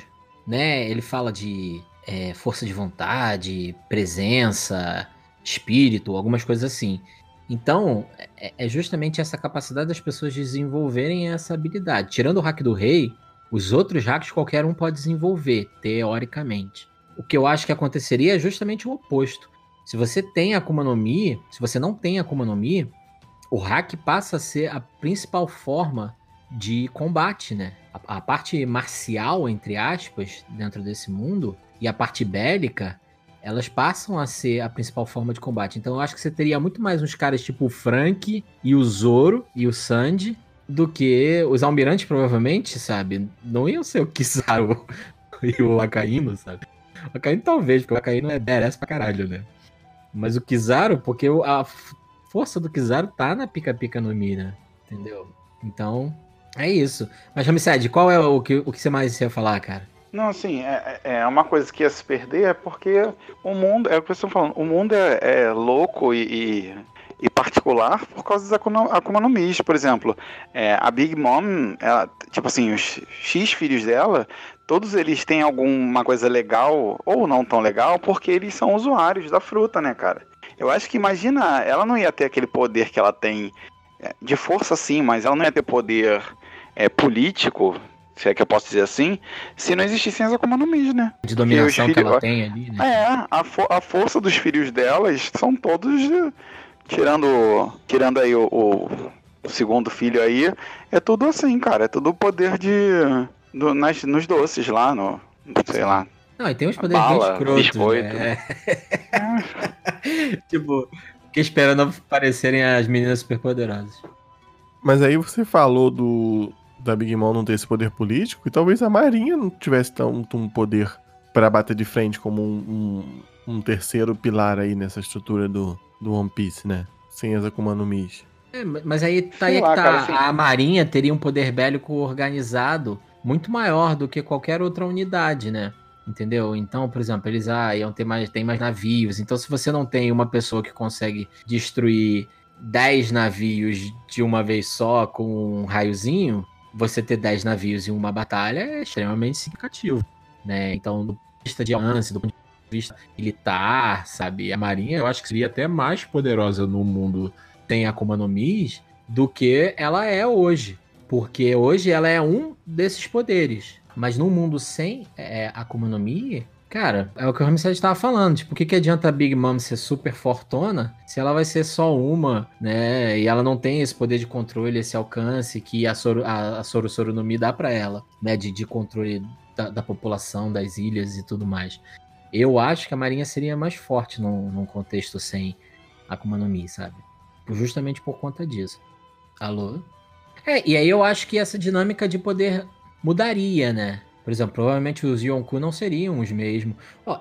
né? Ele fala de é, força de vontade, presença, espírito, algumas coisas assim. Então, é, é justamente essa capacidade das pessoas desenvolverem essa habilidade. Tirando o hack do rei, os outros hacks qualquer um pode desenvolver, teoricamente. O que eu acho que aconteceria é justamente o oposto. Se você tem Akuma no Mi, se você não tem Akuma no Mi, o hack passa a ser a principal forma de combate, né? A, a parte marcial, entre aspas, dentro desse mundo, e a parte bélica, elas passam a ser a principal forma de combate. Então eu acho que você teria muito mais uns caras tipo o Frank e o Zoro e o Sandy do que os almirantes, provavelmente, sabe? Não iam ser o Kizaru e o Akainu, sabe? O Akainu talvez, porque o Akainu é badass pra caralho, né? Mas o Kizaru, porque a força do Kizaru tá na pica-pica no Mi, né? Entendeu? Então, é isso. Mas, Ramsed, qual é o que, o que você mais ia falar, cara? Não, assim, é, é uma coisa que ia se perder é porque o mundo, é o que vocês estão falando, o mundo é, é louco e, e, e particular por causa das Akuma, no Mis, por exemplo. É, a Big Mom, ela, tipo assim, os X filhos dela, todos eles têm alguma coisa legal ou não tão legal porque eles são usuários da fruta, né, cara? Eu acho que imagina, ela não ia ter aquele poder que ela tem é, de força sim, mas ela não ia ter poder é, político, se é que eu posso dizer assim, se não existissem as Akuma no Mi, né? De dominação os que ela filhos- tem ali, né? É, a, fo- a força dos filhos delas são todos, eh, tirando, tirando aí o, o- o segundo filho aí, é tudo assim, cara, é tudo o poder de, do- nas, nos doces lá, no, sei lá. Não, e tem uns poderes bem Bala, escrotos, biscoito. né? tipo, fiquei esperando aparecerem as meninas superpoderosas. Mas aí você falou do da Big Mom não ter esse poder político, e talvez a Marinha não tivesse tanto um poder pra bater de frente como um, um, um terceiro pilar aí nessa estrutura do, do One Piece, né? Sem as Akuma no Mi. É, mas aí tá Sei aí lá, que tá. cara, assim- A Marinha teria um poder bélico organizado muito maior do que qualquer outra unidade, né? Entendeu? Então, por exemplo, eles ah, iam ter mais, tem mais navios. Então, se você não tem uma pessoa que consegue destruir 10 navios de uma vez só com um raiozinho, você ter 10 navios em uma batalha é extremamente significativo, né? Então, do ponto de vista de alcance, do ponto de vista militar, sabe? A Marinha, eu acho que seria até mais poderosa no mundo tem Akuma no Mis do que ela é hoje. Porque hoje ela é um desses poderes. Mas num mundo sem é, Akuma no Mi, cara, é o que o Ramsey estava falando. Tipo, o que, que adianta a Big Mom ser super fortona se ela vai ser só uma, né? E ela não tem esse poder de controle, esse alcance que a Soro, a, a Soro Soro no Mi dá pra ela, né? De, de controle da, da população, das ilhas e tudo mais. Eu acho que a Marinha seria mais forte num, num contexto sem Akuma no Mi, sabe? Justamente por conta disso. Alô? É, e aí eu acho que essa dinâmica de poder mudaria, né? Por exemplo, provavelmente os Yonku não seriam os mesmos.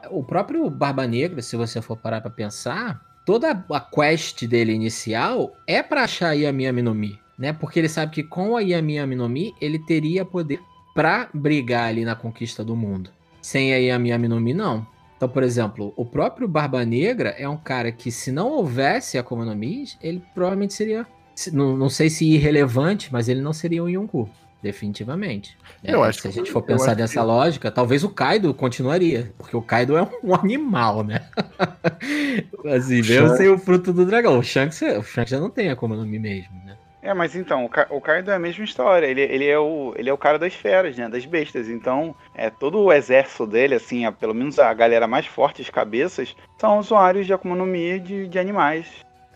O próprio Barba Negra, se você for parar pra pensar, toda a quest dele inicial é pra achar a Yami Yami no Mi, né? Porque ele sabe que com a Yami Yami no Mi, ele teria poder pra brigar ali na conquista do mundo. Sem a Yami Yami no Mi, não. Então, por exemplo, o próprio Barba Negra é um cara que, se não houvesse Akuma no Mi, ele provavelmente seria. se- Não, não sei se irrelevante, mas ele não seria um Yonku. Definitivamente. Eu É, acho se a gente for eu pensar dessa que- lógica, talvez o Kaido continuaria. Porque o Kaido é um animal, né? assim, mesmo Shanks- sem o fruto do dragão. O Shanks, o Shanks já não tem Akuma no Mi mesmo, né? É, mas então, o, Ka o Kaido é a mesma história. Ele, ele, é o, ele é o cara das feras, né? Das bestas. Então, é todo o exército dele, assim, a- pelo menos a galera mais forte, as cabeças, são usuários de Akuma no Mi de, de animais.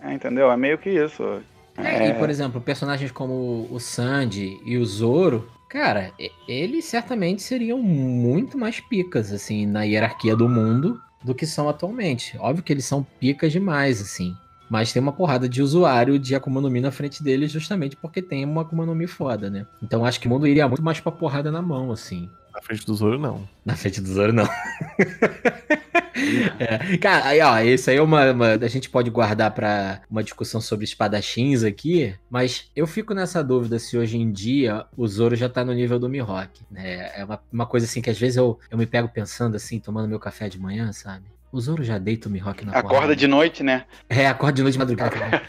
É, entendeu? É meio que isso. É, E, por exemplo, personagens como o Sandy e o Zoro, cara, eles certamente seriam muito mais picas, assim, na hierarquia do mundo do que são atualmente. Óbvio que eles são picas demais, assim. Mas tem uma porrada de usuário de Akuma no Mi na frente deles justamente porque tem uma Akuma no Mi foda, né? Então acho que o mundo iria muito mais pra porrada na mão, assim. Na frente do Zoro, não. Na frente do Zoro, não. É, Cara, aí, ó, isso aí é uma, uma- A gente pode guardar pra uma discussão sobre espadachins aqui, mas eu fico nessa dúvida se hoje em dia o Zoro já tá no nível do Mihawk, né? É uma, uma coisa assim que às vezes eu, eu me pego pensando assim, tomando meu café de manhã, sabe? O Zoro já deita o Mihawk na Acorda de noite, né? É, acorda de noite de madrugada.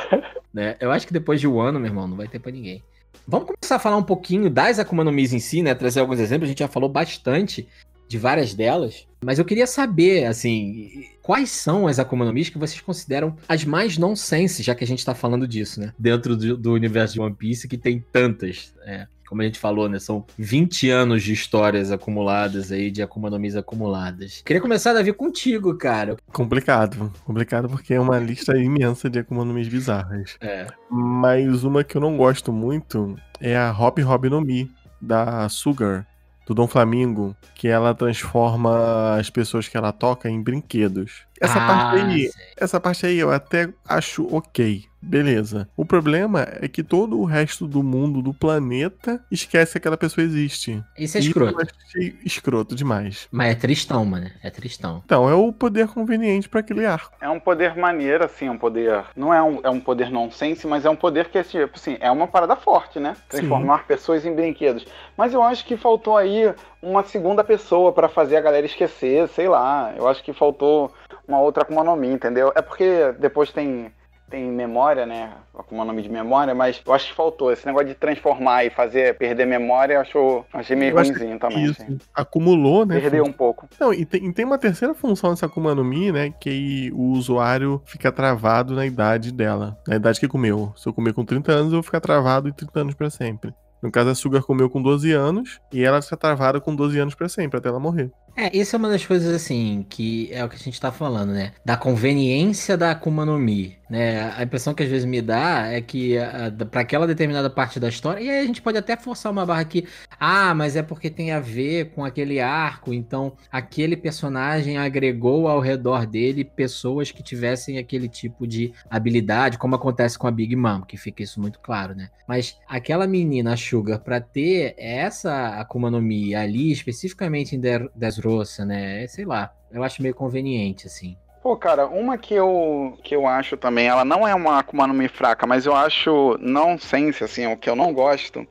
né? Eu acho que depois de um ano, meu irmão, não vai ter pra ninguém. Vamos começar a falar um pouquinho das Akuma no Mis em si, né? Trazer alguns exemplos. A gente já falou bastante de várias delas. Mas eu queria saber, assim, quais são as Akuma no Mis que vocês consideram as mais nonsense, já que a gente tá falando disso, né? Dentro do, do universo de One Piece, que tem tantas. é, como a gente falou, né? São 20 anos de histórias acumuladas aí, de Akuma no Mis acumuladas. Queria começar, Davi, contigo, cara. Complicado. Complicado porque é uma lista imensa de Akuma no bizarras. É. Mas uma que eu não gosto muito é a Hop Hop no Mi, da Sugar, do Dom Flamingo, que ela transforma as pessoas que ela toca em brinquedos. Essa Ah, parte aí, sei. essa parte aí eu até acho ok. Beleza. O problema é que todo o resto do mundo, do planeta, esquece que aquela pessoa existe. Isso é E escroto. Eu achei escroto demais. Mas é tristão, mano. É tristão. Então, é o poder conveniente pra aquele arco. É um poder maneiro, assim, um poder. Não é um, é um poder nonsense, mas é um poder que, tipo assim, é uma parada forte, né? Transformar pessoas em brinquedos. Mas eu acho que faltou aí uma segunda pessoa pra fazer a galera esquecer, sei lá. Eu acho que faltou uma outra Akuma no Mi, entendeu? É porque depois tem. Tem memória, né? Akuma no Mi de memória, mas eu acho que faltou. Esse negócio de transformar e fazer perder memória, eu acho, achei meio Eu ruimzinho também. Isso. assim. Acumulou, né? Perdeu um pouco. Não, e tem, e tem uma terceira função dessa Akuma no Mi, né? Que o usuário fica travado na idade dela. Na idade que comeu. Se eu comer com 30 anos, eu vou ficar travado em 30 anos pra sempre. No caso, a Sugar comeu com 12 anos e ela fica travada com 12 anos pra sempre, até ela morrer. É, isso é uma das coisas, assim, que é o que a gente tá falando, né? Da conveniência da Akuma no Mi, né? A impressão que às vezes me dá é que a, da- pra aquela determinada parte da história, e aí a gente pode até forçar uma barra aqui, ah, mas é porque tem a ver com aquele arco, então aquele personagem agregou ao redor dele pessoas que tivessem aquele tipo de habilidade, como acontece com a Big Mom, que fica isso muito claro, né? Mas aquela menina, Sugar, pra ter essa Akuma no Mi ali, especificamente em Der- Dressrosa, né? Sei lá, eu acho meio conveniente, assim. Pô, cara, uma que eu, que eu acho também, ela não é uma Akuma no Mi fraca, mas eu acho nonsense, assim, o que eu não gosto,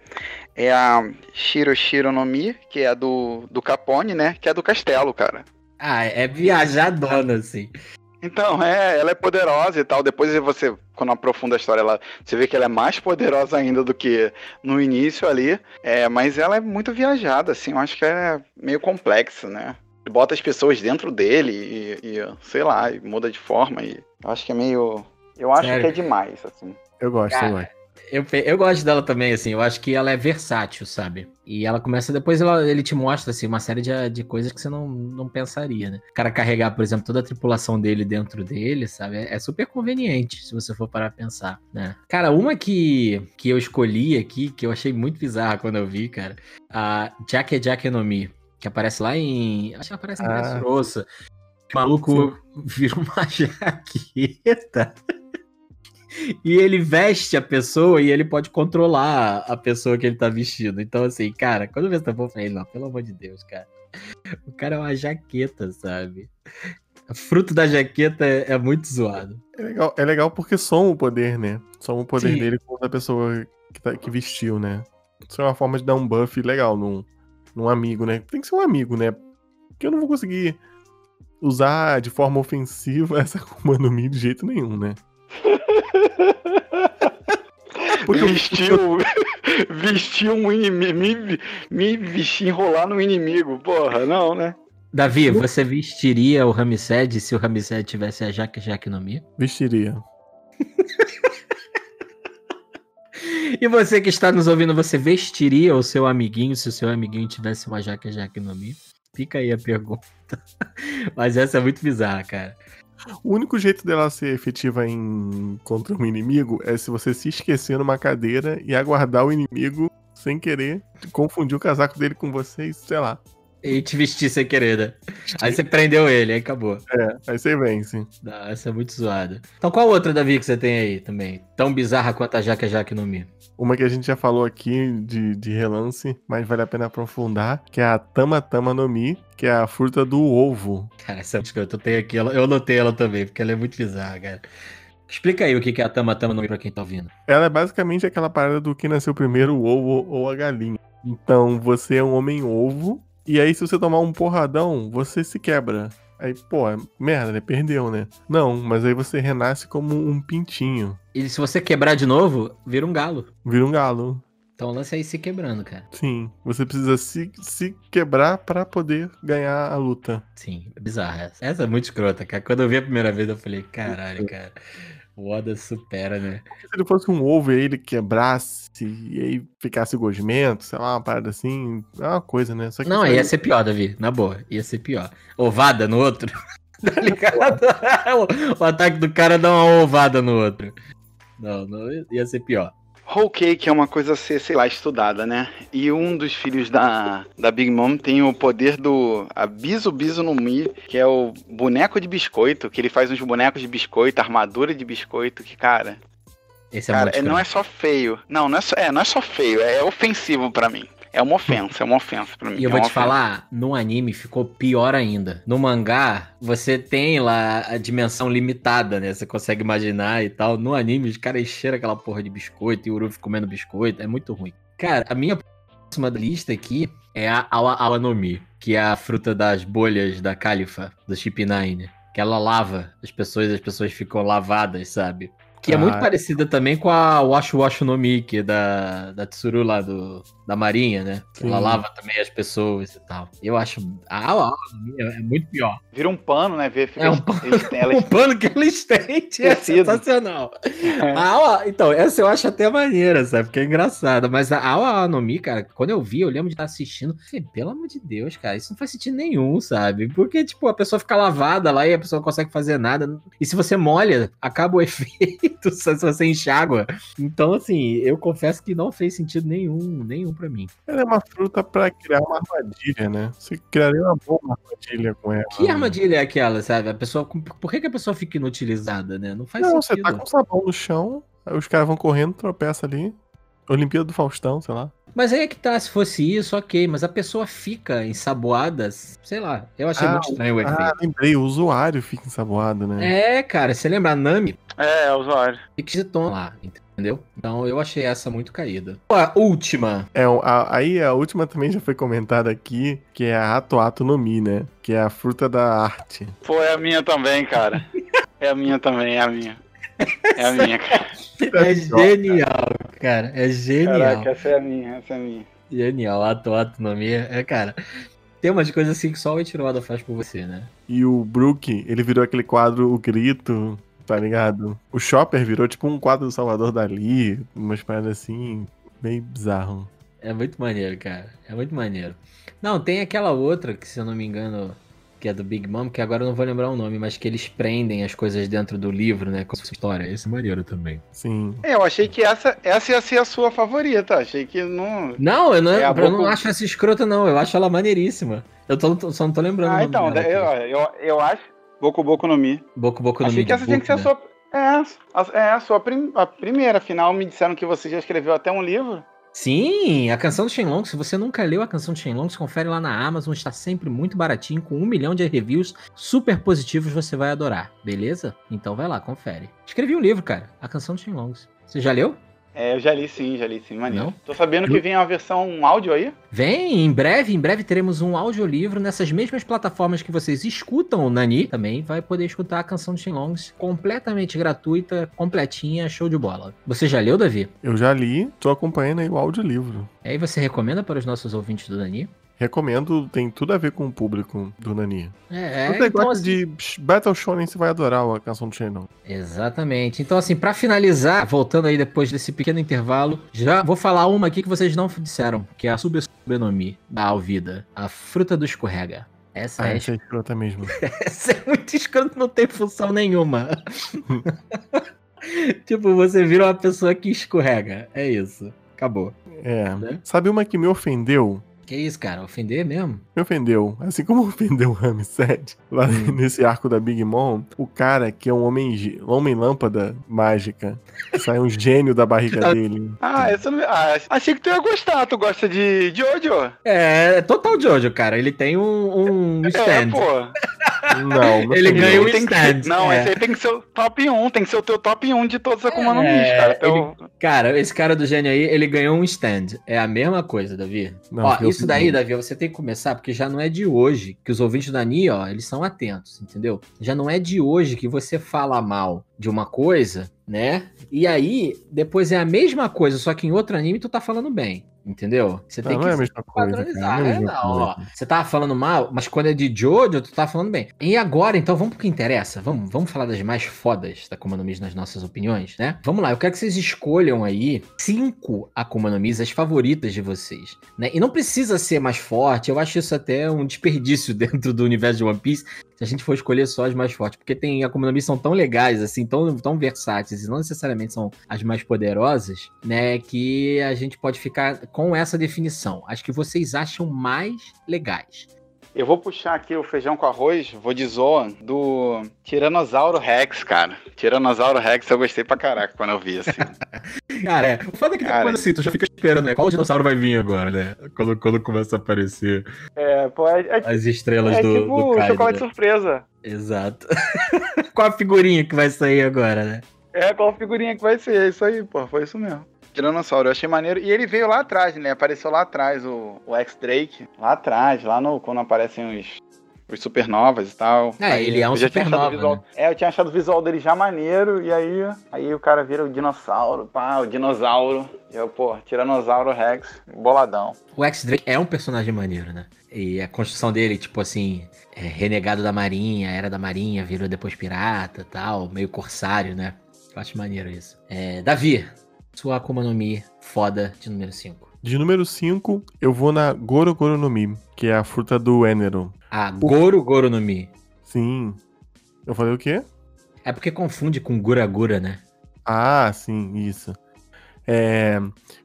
é a Shiro Shiro no Mi, que é do, do Capone, né? Que é do castelo, cara. Ah, é viajadona, assim. Então, é, ela é poderosa e tal. Depois você, quando aprofunda a história, ela, você vê que ela é mais poderosa ainda do que no início ali. É, mas ela é muito viajada, assim. Eu acho que é meio complexa, né? Bota as pessoas dentro dele e, e, sei lá, e muda de forma. E eu acho que é meio. Eu acho Sério? que é demais, assim. Eu gosto, Cara, eu gosto. Eu, eu gosto dela também, assim. Eu acho que ela é versátil, sabe? E ela começa. Depois ela- ele te mostra, assim, uma série de, de coisas que você não, não pensaria, né? O cara carregar, por exemplo, toda a tripulação dele dentro dele, sabe? É, é super conveniente, se você for parar pra pensar, né? Cara, uma que, que eu escolhi aqui, que eu achei muito bizarra quando eu vi, cara. A Jack Jack no Mi, que aparece lá em. Acho que aparece em Ah. Dressrosa. O maluco vira uma jaqueta. E ele veste a pessoa e ele pode controlar a pessoa que ele tá vestindo. Então, assim, cara, quando eu vi essa porra, eu falei, não, pelo amor de Deus, cara. O cara é uma jaqueta, sabe? O fruto da jaqueta é, é muito zoado. É legal, é legal porque soma o poder, né? Soma o poder Sim. dele com o da pessoa que, tá- que vestiu, né? Isso é uma forma de dar um buff legal num, num amigo, né? Tem que ser um amigo, né? Porque eu não vou conseguir usar de forma ofensiva essa Akuma no Mi de jeito nenhum, né? Porque vestiu, vestiu um inimigo, me, me vestir, enrolar no inimigo, porra, não, né? Davi, você vestiria o Ramsed se o Ramsed tivesse a Jaque Jaque no Mi? vestiria. E você que está nos ouvindo, você vestiria o seu amiguinho se o seu amiguinho tivesse uma Jaque Jaque no Mi? Fica aí a pergunta. Mas essa é muito bizarra, cara. O único jeito dela ser efetiva em contra um inimigo é se você se esquecer numa cadeira e aguardar o inimigo sem querer confundir o casaco dele com você e sei lá. E te vestir sem querer, né? Aí você prendeu ele, aí acabou. É, aí você vence. Não, essa é muito zoada. Então qual outra, Davi, que você tem aí também? Tão bizarra quanto a Jaque Jaque no Mi? Uma que a gente já falou aqui de, de relance, mas vale a pena aprofundar, que é a Tama Tama no Mi, que é a fruta do ovo. Cara, essa música eu tenho aqui, eu anotei ela também, porque ela é muito bizarra, cara. Explica aí o que que é a Tama Tama no Mi pra quem tá ouvindo. Ela é basicamente aquela parada do que nasceu primeiro, o ovo ou a galinha. Então, você é um homem ovo, e aí se você tomar um porradão, você se quebra. Aí, pô, é merda, né? Perdeu, né? Não, mas aí você renasce como um pintinho. E se você quebrar de novo, vira um galo. Vira um galo. Então o lance é ir se quebrando, cara. Sim, você precisa se, se quebrar pra poder ganhar a luta. Sim, é bizarra essa. Essa é muito escrota, cara. Quando eu vi a primeira vez, eu falei, caralho, cara. O Oda supera, né? Se ele fosse um ovo e aí ele quebrasse e aí ficasse gosmento, sei lá, uma parada assim, é uma coisa, né? Só que Não, aí- ia ser pior, Davi. Na boa, ia ser pior. Ovada no outro. Tá ligado? o, o ataque do cara dá uma ovada no outro. Não, não ia ser pior. Whole Cake é uma coisa a ser, sei lá, estudada, né? E um dos filhos da, da Big Mom tem o poder do a Biso no Mi, que é o boneco de biscoito, que ele faz uns bonecos de biscoito, armadura de biscoito, que, cara, Esse é cara, é- não é só feio. Não, não é só, é, não é só feio, é ofensivo pra mim. É uma ofensa, é uma ofensa pra mim. E eu é vou te falar, no anime ficou pior ainda. No mangá, você tem lá a dimensão limitada, né? Você consegue imaginar e tal. No anime, os caras encheram aquela porra de biscoito e o Uruf comendo biscoito. É muito ruim. Cara, a minha próxima da lista aqui é a Awa Awa no Mi, que é a fruta das bolhas da Califa, do Chip Nine. Que ela lava as pessoas as pessoas ficam lavadas, sabe? Que é muito Ah. parecida também com a Washu Washu no Mi, que é da, da Tsuru lá do, da Marinha, né? Que Ela Sim. lava também as pessoas e tal. Eu acho. A Awa no Mi é é muito pior. Vira um pano, né? Vê, É um pano. eles têm- elas- O pano que ela estende é sensacional. A Awa, então, essa eu acho até maneira, sabe? Porque é engraçada. Mas a Awa no Mi, cara, quando eu vi, eu lembro de estar assistindo. Falei, pelo amor de Deus, cara, isso não faz sentido nenhum, sabe? Porque, tipo, a pessoa fica lavada lá e a pessoa não consegue fazer nada. E se você molha, acaba o efeito se você enxágua. Então, assim, eu confesso que não fez sentido nenhum, nenhum pra mim. Ela é uma fruta pra criar uma armadilha, né? Você criaria uma boa armadilha com ela. Que armadilha é aquela, sabe? A pessoa. Por que, que a pessoa fica inutilizada, né? Não faz Não, você sentido. tá com sabão no chão, aí os caras vão correndo, tropeça ali. Olimpíada do Faustão, sei lá. Mas aí é que tá, se fosse isso, ok, mas a pessoa fica ensaboada, sei lá. Eu achei Ah, muito estranho o efeito. Ah, lembrei, o usuário fica ensaboado, né? É, cara, você lembra a Nami? É, é usuário. Fixiton lá, entendeu? Então eu achei essa muito caída. A última. É, o- a- aí a última também já foi comentada aqui, que é a Ato Ato no Mi, né? Que é a fruta da arte. Pô, é a minha também, cara. É a minha também, é a minha. É a minha, cara. É genial, cara. É genial. Caraca, essa é a minha, essa é a minha. Genial. Ato, autonomia. É, cara. Tem umas coisas assim que só o Ichiroda faz por você, né? E o Brook, ele virou aquele quadro, o grito, tá ligado? O Chopper virou tipo um quadro do Salvador Dali, umas paradas assim, bem bizarro. É muito maneiro, cara. É muito maneiro. Não, tem aquela outra que, se eu não me engano, que é do Big Mom, que agora eu não vou lembrar o nome, mas que eles prendem as coisas dentro do livro, né? Com a sua história. Esse é maneiro também. Sim. É, eu achei que essa, essa ia ser a sua favorita. Achei que não. Não, eu não, É a eu não acho essa escrota, não. Eu acho ela maneiríssima. Eu tô, tô- só não tô lembrando. o Ah, nome então, dela eu, aqui. eu, eu acho. Boku Boku no Mi. Boku Boku no Achei Mi que essa tinha que ser a né? sua. É, a, é a sua prim- a primeira. Afinal, me disseram que você já escreveu até um livro. Sim, a canção do Shenlong. Se você nunca leu a canção do Shenlong, confere lá na Amazon. Está sempre muito baratinho, com um milhão de reviews super positivos. Você vai adorar, beleza? Então vai lá, confere. Escrevi um livro, cara. A canção do Shenlong. Você já leu? É, eu já li sim, já li sim, maneiro. Não? Tô sabendo que vem uma versão um áudio aí. Vem, em breve, em breve teremos um audiolivro nessas mesmas plataformas que vocês escutam o Nani, também vai poder escutar a canção de Shenlongs completamente gratuita, completinha, show de bola. Você já leu, Davi? Eu já li, tô acompanhando aí o audiolivro. E aí você recomenda para os nossos ouvintes do Nani? Recomendo, tem tudo a ver com o público do Nani. É, Você então, gosta assim, de Battle Shonen, você vai adorar a canção do Shenlong. Exatamente. Então, assim, pra finalizar, voltando aí depois desse pequeno intervalo, já vou falar uma aqui que vocês não disseram, que é a Subsobrenomi da Alvida, a fruta do escorrega. Essa Ah, é, essa é escrota mesmo. essa é muito escroto, não tem função nenhuma. tipo, você vira uma pessoa que escorrega. É isso. Acabou. É. Né? Sabe uma que me ofendeu? Que isso, cara? Ofender mesmo? Me ofendeu. Assim como ofendeu o Ramsed, lá Hum. nesse arco da Big Mom, o cara que é um homem, um homem lâmpada mágica, sai um gênio da barriga dele. Ah, essa não... ah, achei que tu ia gostar. Tu gosta de Jojo? É, é total Jojo, cara. Ele tem um, um É, stand. pô. Não, Ele ganha um que stand. ser- Não, é. esse aí tem que ser o top 1. Tem que ser o teu top 1 de todos os Akuma no Mi, É, cara. Então, Cara, esse cara do gênio aí, ele ganhou um stand. É a mesma coisa, Davi. Não, ó, eu isso daí. Davi, você tem que começar, porque já não é de hoje que os ouvintes da Ni, ó, eles são atentos, entendeu? Já não é de hoje que você fala mal de uma coisa, né? E aí, depois é a mesma coisa, só que em outro anime tu tá falando bem, entendeu? Você Não, tem não que é a mesma coisa, cara. padronizar. Não é a É, mesma não, ó. coisa. Você tava falando mal, mas quando é de Jojo, tu tá falando bem. E agora, então, vamos pro que interessa. Vamos, vamos falar das mais fodas da Akuma no Mi nas nossas opiniões, né? Vamos lá, eu quero que vocês escolham aí cinco Akuma no Mi, as favoritas de vocês. Né? E não precisa ser mais forte, eu acho isso até um desperdício dentro do universo de One Piece, se a gente for escolher só as mais fortes. Porque tem Mi são tão legais, assim, tão, tão versáteis, e não necessariamente são as mais poderosas, né? Que a gente pode ficar com essa definição. As que vocês acham mais legais. Eu vou puxar aqui o feijão com arroz, vou de Zoan, do Tiranossauro Rex, cara. Tiranossauro Rex eu gostei pra caraca quando eu vi, assim. Cara, é. O foda é que Cara. depois assim, tu já fica esperando, né? Qual dinossauro vai vir agora, né? Quando, quando começa a aparecer É, pô, é, é, as estrelas é do, tipo do Kaido. chocolate né? surpresa. Exato. Qual a figurinha que vai sair agora, né? É, qual figurinha que vai ser? É isso aí, pô, foi isso mesmo. Tiranossauro, eu achei maneiro. E ele veio lá atrás, né? Apareceu lá atrás o, o X-Drake. Lá atrás, lá no quando aparecem os, os supernovas e tal. É, ele é um supernova, visual- né? É, eu tinha achado o visual dele já maneiro. E aí, aí o cara vira o dinossauro, pá, o dinossauro. E eu, pô, Tiranossauro Rex, boladão. O X-Drake é um personagem maneiro, né? E a construção dele, tipo assim, é renegado da marinha, era da marinha, virou depois pirata tal, meio corsário, né? Eu acho maneiro isso. É, Davi, sua Akuma no Mi foda de número 5. De número 5, eu vou na Goro Goro no Mi, que é a fruta do Enero. Ah, Goro Goro no Mi. Sim. Eu falei o quê? É porque confunde com Gura Gura, né? Ah, sim, isso. É.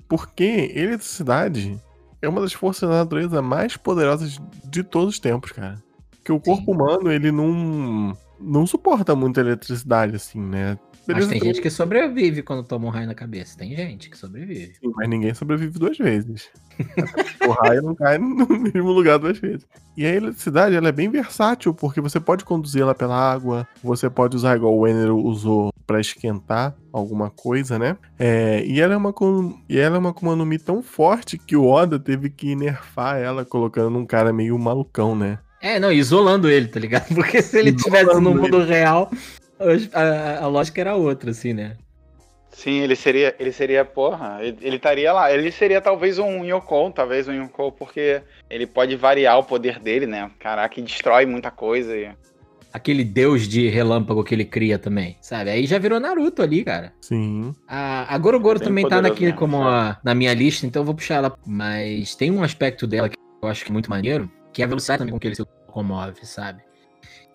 Porque eletricidade é uma das forças da natureza mais poderosas de todos os tempos, cara. Porque o corpo humano, ele não. Não suporta muita eletricidade, assim, né? Mas tem gente que sobrevive quando toma um raio na cabeça. Tem gente que sobrevive. Sim, mas ninguém sobrevive duas vezes. o raio não cai no mesmo lugar duas vezes. E a eletricidade, ela é bem versátil, porque você pode conduzir ela pela água, você pode usar igual o Enero usou pra esquentar alguma coisa, né? É, e ela é uma e ela é uma Akuma no Mi tão forte que o Oda teve que nerfar ela, colocando num cara meio malucão, né? É, não, isolando ele, tá ligado? Porque se ele Isolando tivesse no ele. mundo real, hoje a, a- lógica era outra, assim, né? Sim, ele seria, ele seria, porra, ele estaria lá. Ele seria talvez um Yoko, talvez um Yoko, porque ele pode variar o poder dele, né? Caraca, e destrói muita coisa. E... Aquele deus de relâmpago que ele cria também, sabe? Aí já virou Naruto ali, cara. Sim. A, a Gorogoro Bem também tá naqui mesmo, como a- na minha lista, então eu vou puxar ela. Mas tem um aspecto dela que eu acho que é muito maneiro, que é a velocidade também com que ele se locomove, sabe?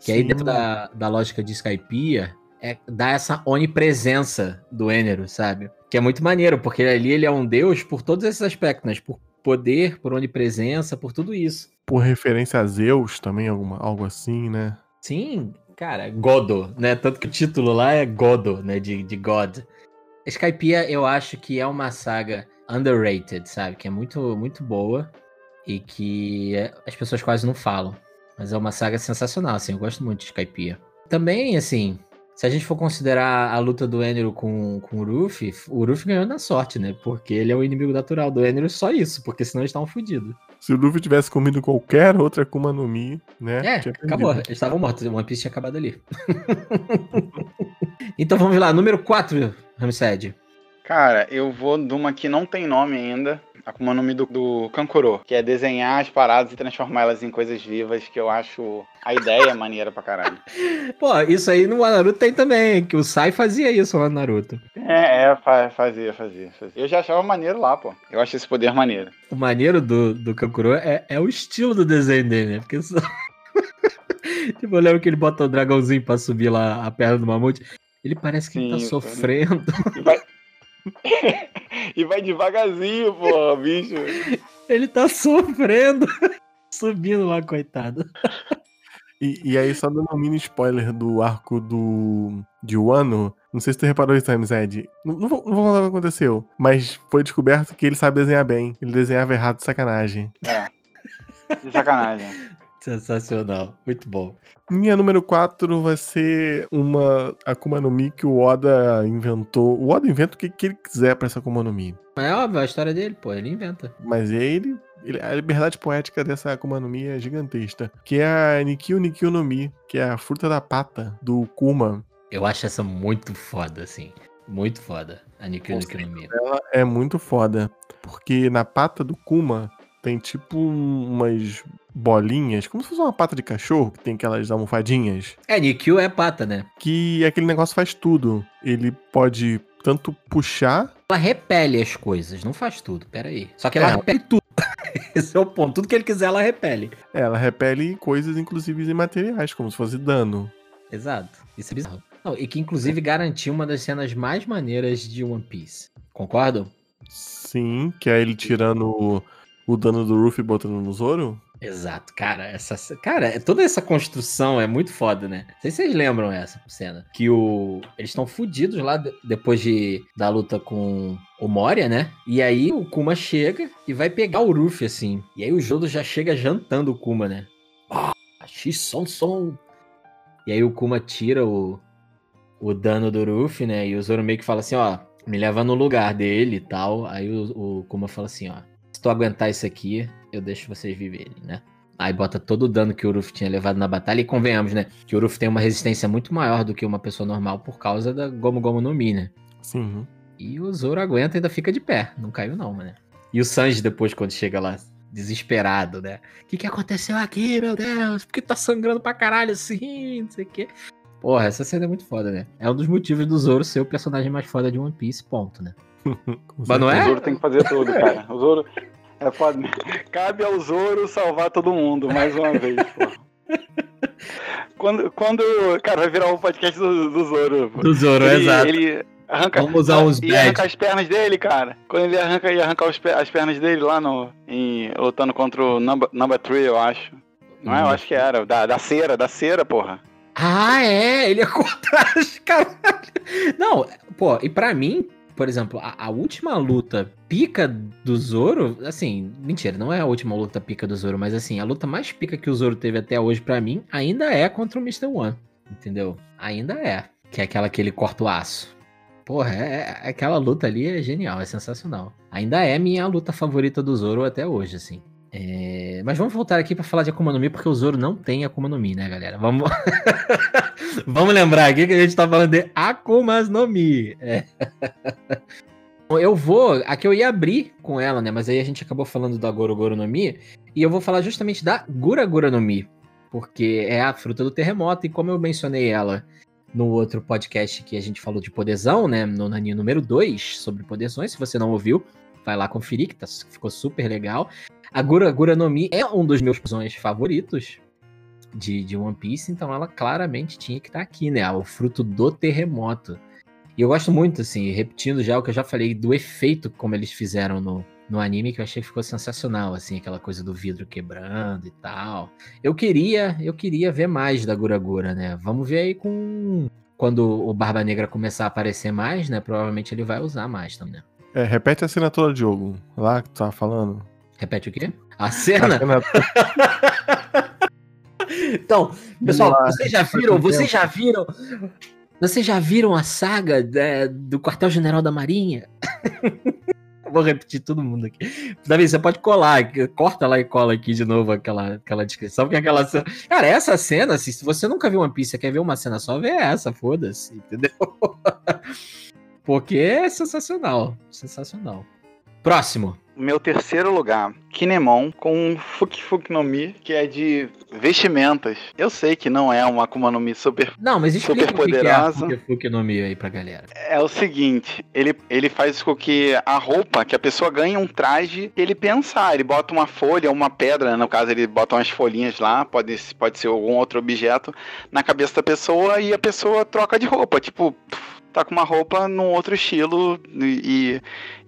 Que aí Sim. dentro da, da lógica de Skypiea, é, dá essa onipresença do Enero, sabe? Que é muito maneiro, porque ali ele é um deus por todos esses aspectos, né? Por poder, por onipresença, por tudo isso. Por referência a Zeus também, alguma, algo assim, né? Sim, cara, Godo, né? Tanto que o título lá é Godo, né? De, de God. Skypiea eu acho que é uma saga underrated, sabe? Que é muito, muito boa e que as pessoas quase não falam. Mas é uma saga sensacional, assim. Eu gosto muito de Skypiea. Também, assim, Se a gente for considerar a luta do Enero com, com o Ruffy, o Ruffy ganhou na sorte, né? Porque ele é o inimigo natural do Enero, só isso, porque senão eles estavam fodidos. Se o Luffy tivesse comido qualquer outra Akuma no Mi, né? É, acabou. Eles estavam mortos. One Piece tinha acabado ali. então vamos lá, número 4, Ramsed. Cara, eu vou de uma que não tem nome ainda. Akuma no Mi do, do Kankuro. Que é desenhar as paradas e transformá-las em coisas vivas, que eu acho a ideia maneira pra caralho. Pô, isso aí no Naruto tem também, que o Sai fazia isso lá no Naruto. É, é, fa- fazia, fazia, fazia. Eu já achava maneiro lá, pô. Eu acho esse poder maneiro. O maneiro do, do Kankuro é, é o estilo do desenho dele, né? Porque só... tipo, eu lembro que ele bota o dragãozinho pra subir lá a perna do mamute. Ele parece que ele tá Sim, sofrendo. E vai, e vai devagarzinho, pô, bicho. Ele tá sofrendo. Subindo lá, coitado. E, e aí, só dando um mini spoiler do arco do de Wano, não sei se tu reparou isso, Zed. Não, não, vou, não vou falar o que aconteceu, mas foi descoberto que ele sabe desenhar bem. Ele desenhava errado de sacanagem. É. De sacanagem. Sensacional. Muito bom. Minha número 4 vai ser uma Akuma no Mi que o Oda inventou. O Oda inventa o que, que ele quiser pra essa Akuma no Mi. É óbvio, a história dele, pô, ele inventa. Mas ele, ele- A liberdade poética dessa Akuma no Mi é gigantesca. Que é a Nikio Nikio no Mi, que é a fruta da pata do Kuma. Eu acho essa muito foda, assim. Muito foda. A Nikio Nikio no Mi. Ela é muito foda. Porque na pata do Kuma tem tipo umas bolinhas, como se fosse uma pata de cachorro, que tem aquelas almofadinhas. É, Nikio é pata, né? Que aquele negócio faz tudo. Ele pode tanto puxar. Ela repele as coisas, não faz tudo, pera aí. Só que ela É. repele tudo. Esse é o ponto. Tudo que ele quiser, ela repele. Ela repele coisas, inclusive imateriais, como se fosse dano. Exato. Isso é bizarro. Não, e que inclusive garantiu uma das cenas mais maneiras de One Piece. Concordam? Sim, que é ele tirando o, o dano do Ruffy e botando no Zoro. Exato, cara, essa cara, toda essa construção é muito foda, né? Não sei se vocês lembram essa cena, que o eles estão fudidos lá de- depois de da luta com o Moria, né? E aí o Kuma chega e vai pegar o Ruffy assim. E aí o Jodo já chega jantando o Kuma, né? Ah, X-Son Son. E aí o Kuma tira o o dano do Ruffy, né? E o Zoro meio que fala assim, ó, me leva no lugar dele e tal. Aí o, o Kuma fala assim, ó, tu aguentar isso aqui, eu deixo vocês viverem, né? Aí bota todo o dano que o Uruf tinha levado na batalha e convenhamos, né? Que o Uruf tem uma resistência muito maior do que uma pessoa normal por causa da Gomu Gomu no Mi, né? Sim. E o Zoro aguenta e ainda fica de pé. Não caiu não, né? E o Sanji depois, quando chega lá, desesperado, né? O que, que aconteceu aqui, meu Deus? Por que tá sangrando pra caralho assim? Não sei o quê. Porra, essa cena é muito foda, né? É um dos motivos do Zoro ser o personagem mais foda de One Piece, ponto, né? Mas não O é? Zoro tem que fazer tudo, cara. O Zoro. É foda. Cabe ao Zoro salvar todo mundo, mais uma vez, pô. Quando, quando. Cara, vai virar um podcast do, do Zoro. pô. Do Zoro, ele, exato. ele arranca. Vamos usar uns e arranca as pernas dele, cara. Quando ele arranca e arrancar as pernas dele lá no. Em, lutando contra o number, number three, eu acho. Não é? Eu acho que era. Da, da cera, da cera, porra. Ah, é, ele ia cortar as caralho. Não, pô, e pra mim, por exemplo, a, a última luta pica do Zoro, assim, mentira, não é a última luta pica do Zoro, mas assim, a luta mais pica que o Zoro teve até hoje pra mim ainda é contra o Mr. One, entendeu? Ainda é, que é aquela que ele corta o aço. Porra, é, é- aquela luta ali é genial, é sensacional. Ainda é minha luta favorita do Zoro até hoje, assim. É, Mas vamos voltar aqui pra falar de Akuma no Mi, porque o Zoro não tem Akuma no Mi, né, galera? Vamos, vamos lembrar aqui que a gente tá falando de Akumas no Mi. É. Eu vou. Aqui eu ia abrir com ela, né? Mas aí a gente acabou falando da Goro Goro no Mi. E eu vou falar justamente da Gura Gura no Mi. Porque é a fruta do terremoto. E como eu mencionei ela no outro podcast que a gente falou de poderzão, né? No Nani número 2, sobre poderzões. Se você não ouviu, vai lá conferir, que tá, ficou super legal. A Gura Gura no Mi é um dos meus poderzões favoritos de, de One Piece, então ela claramente tinha que estar aqui, né? O fruto do terremoto. E eu gosto muito, assim, repetindo já o que eu já falei, do efeito como eles fizeram no, no anime, que eu achei que ficou sensacional, assim, aquela coisa do vidro quebrando e tal. Eu queria, eu queria ver mais da Gura Gura, né? Vamos ver aí com. Quando o Barba Negra começar a aparecer mais, né? Provavelmente ele vai usar mais também? É, repete a assinatura de jogo. Lá que tu tava falando. Repete o quê? A cena? Então, pessoal, vocês já viram? Vocês já viram? Vocês já viram a saga é, do quartel-general da Marinha? Vou repetir todo mundo aqui. Davi, você pode colar, corta lá e cola aqui de novo aquela, aquela descrição, porque aquela cena. Cara, essa cena, assim, se você nunca viu Piece e quer ver uma cena só, vê essa, foda-se, entendeu? porque é sensacional. Sensacional. Próximo. Meu terceiro lugar, Kinemon, com Fuki Fuki no Mi, que é de vestimentas. Eu sei que não é uma Akuma no Mi super. Não, mas explica Super o que é poderosa. Fuki Fuki no Mi aí pra galera. É o seguinte, ele, ele faz com que a roupa, que a pessoa ganhe um traje, ele pensar, ele bota uma folha, uma pedra, no caso ele bota umas folhinhas lá, pode, pode ser algum outro objeto, na cabeça da pessoa e a pessoa troca de roupa, tipo, tá com uma roupa num outro estilo e,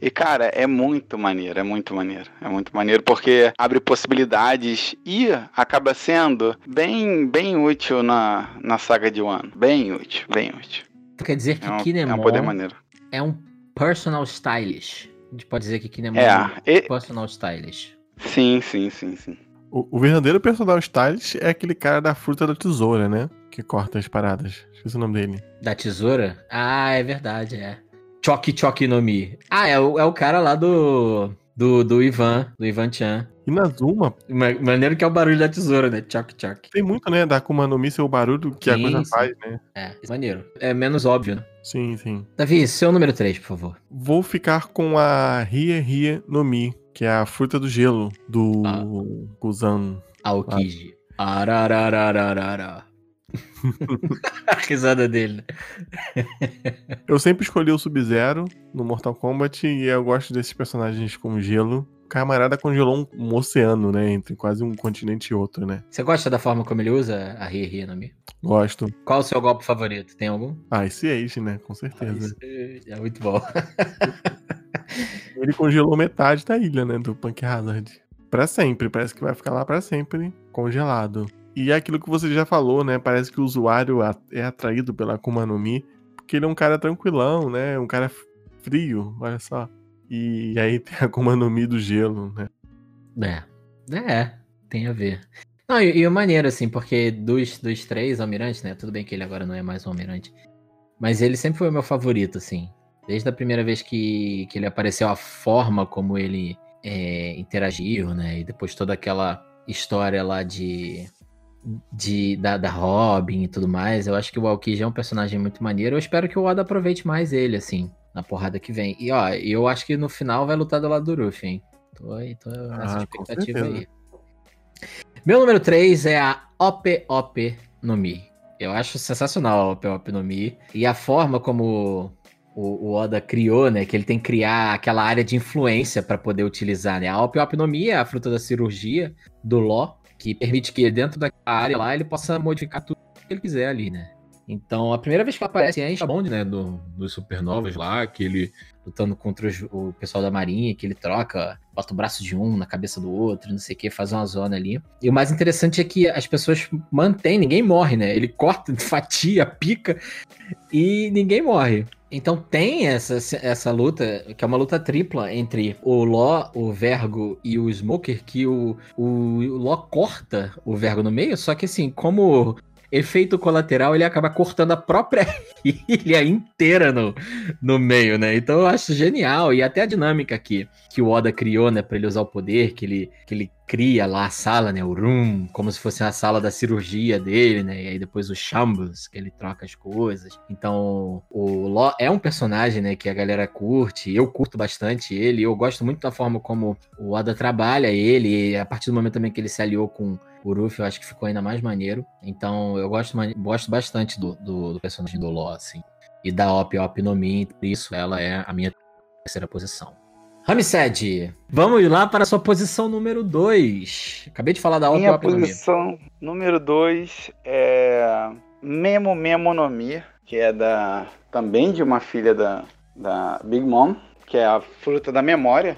e cara, é muito maneiro, é muito maneiro, é muito maneiro porque abre possibilidades e acaba sendo bem, bem útil na, na saga de Wano, bem útil, bem útil. Quer dizer que É um, Kinemon é um poder maneiro. é um personal stylish. A gente pode dizer que Kinemon É, um e- personal stylish. sim, sim, sim, sim. O, o verdadeiro personal stylist é aquele cara da fruta da tesoura, né? Que corta as paradas. Esqueci o nome dele. Da tesoura? Ah, é verdade, é. Choque Choque no Mi. Ah, é o, é o cara lá do, do. Do Ivan, do Ivan Chan. E na Zuma, Ma- Maneiro que é o barulho da tesoura, né? Choque Choque. tem muito, né? Da Akuma no Mi ser o barulho que a Sim, coisa sim. faz, né? É, maneiro. É menos óbvio, né? Sim, sim. Davi, seu número 3, por favor. Vou ficar com a Rie Rie no Mi, que é a fruta do gelo do Ah. Guzan. Aokiji. Arararararara. a risada dele. Eu sempre escolhi o Sub-Zero no Mortal Kombat e eu gosto desses personagens com gelo. O camarada congelou um, um oceano, né? Entre quase um continente e outro, né? Você gosta da forma como ele usa a Rie no Mi? Gosto. Qual o seu golpe favorito? Tem algum? Ah, esse Age, né? Com certeza. É muito bom. Ele congelou metade da ilha, né? Do Punk Hazard. Pra sempre. Parece que vai ficar lá pra sempre congelado. E é aquilo que você já falou, né? Parece que o usuário é atraído pela Akuma no Mi. Porque ele é um cara tranquilão, né? Um cara frio, olha só. E aí tem a Akuma no Mi do gelo, né? É. É, tem a ver. Não, e, e o maneiro, assim, porque dos, dos três almirantes, né? Tudo bem que ele agora não é mais um almirante. Mas ele sempre foi o meu favorito, assim. Desde a primeira vez que, que ele apareceu, a forma como ele é, interagiu, né? E depois toda aquela história lá de. De da, da Robin e tudo mais. Eu acho que o Aokiji é um personagem muito maneiro. Eu espero que o Oda aproveite mais ele, assim, na porrada que vem. E ó, eu acho que no final vai lutar do lado do Ruffy, hein? Tô, aí, tô nessa Ah, expectativa aí. Meu número 3 é a Op Op no Mi. Eu acho sensacional a Op Op no Mi. E a forma como o, o Oda criou, né? Que ele tem que criar aquela área de influência para poder utilizar, né? A Op Op no Mi é a fruta da cirurgia do Ló, que permite que dentro daquela área lá ele possa modificar tudo que ele quiser ali, né? Então, a primeira vez que aparece é em Shabond, né? Do, dos supernovas lá, que ele lutando contra os- o pessoal da marinha, que ele troca, bota o braço de um na cabeça do outro, não sei o que, faz uma zona ali. E o mais interessante é que as pessoas mantêm, ninguém morre, né? Ele corta, fatia, pica e ninguém morre. Então tem essa, essa luta, que é uma luta tripla entre o Ló, o Vergo e o Smoker, que o, o Ló corta o Vergo no meio, só que assim, como efeito colateral, ele acaba cortando a própria ilha inteira no, no meio, né? Então eu acho genial. E até a dinâmica que, que o Oda criou, né, pra ele usar o poder, que ele, que ele cria lá a sala, né, o room, como se fosse a sala da cirurgia dele, né? E aí depois o Shambles, que ele troca as coisas. Então, o Law é um personagem, né, que a galera curte. Eu curto bastante ele. Eu gosto muito da forma como o Oda trabalha ele. A partir do momento também que ele se aliou com o Ruffy, eu acho que ficou ainda mais maneiro. Então, eu gosto, gosto bastante do, do, do personagem do Law, assim. E da Op Op no Mi, por isso ela é a minha terceira posição. Ramsed, vamos lá para a sua posição número 2. Acabei de falar da Op Minha Op no posição número 2 é Memo Memo no Mi, que é da também de uma filha da, da Big Mom, que é a fruta da memória,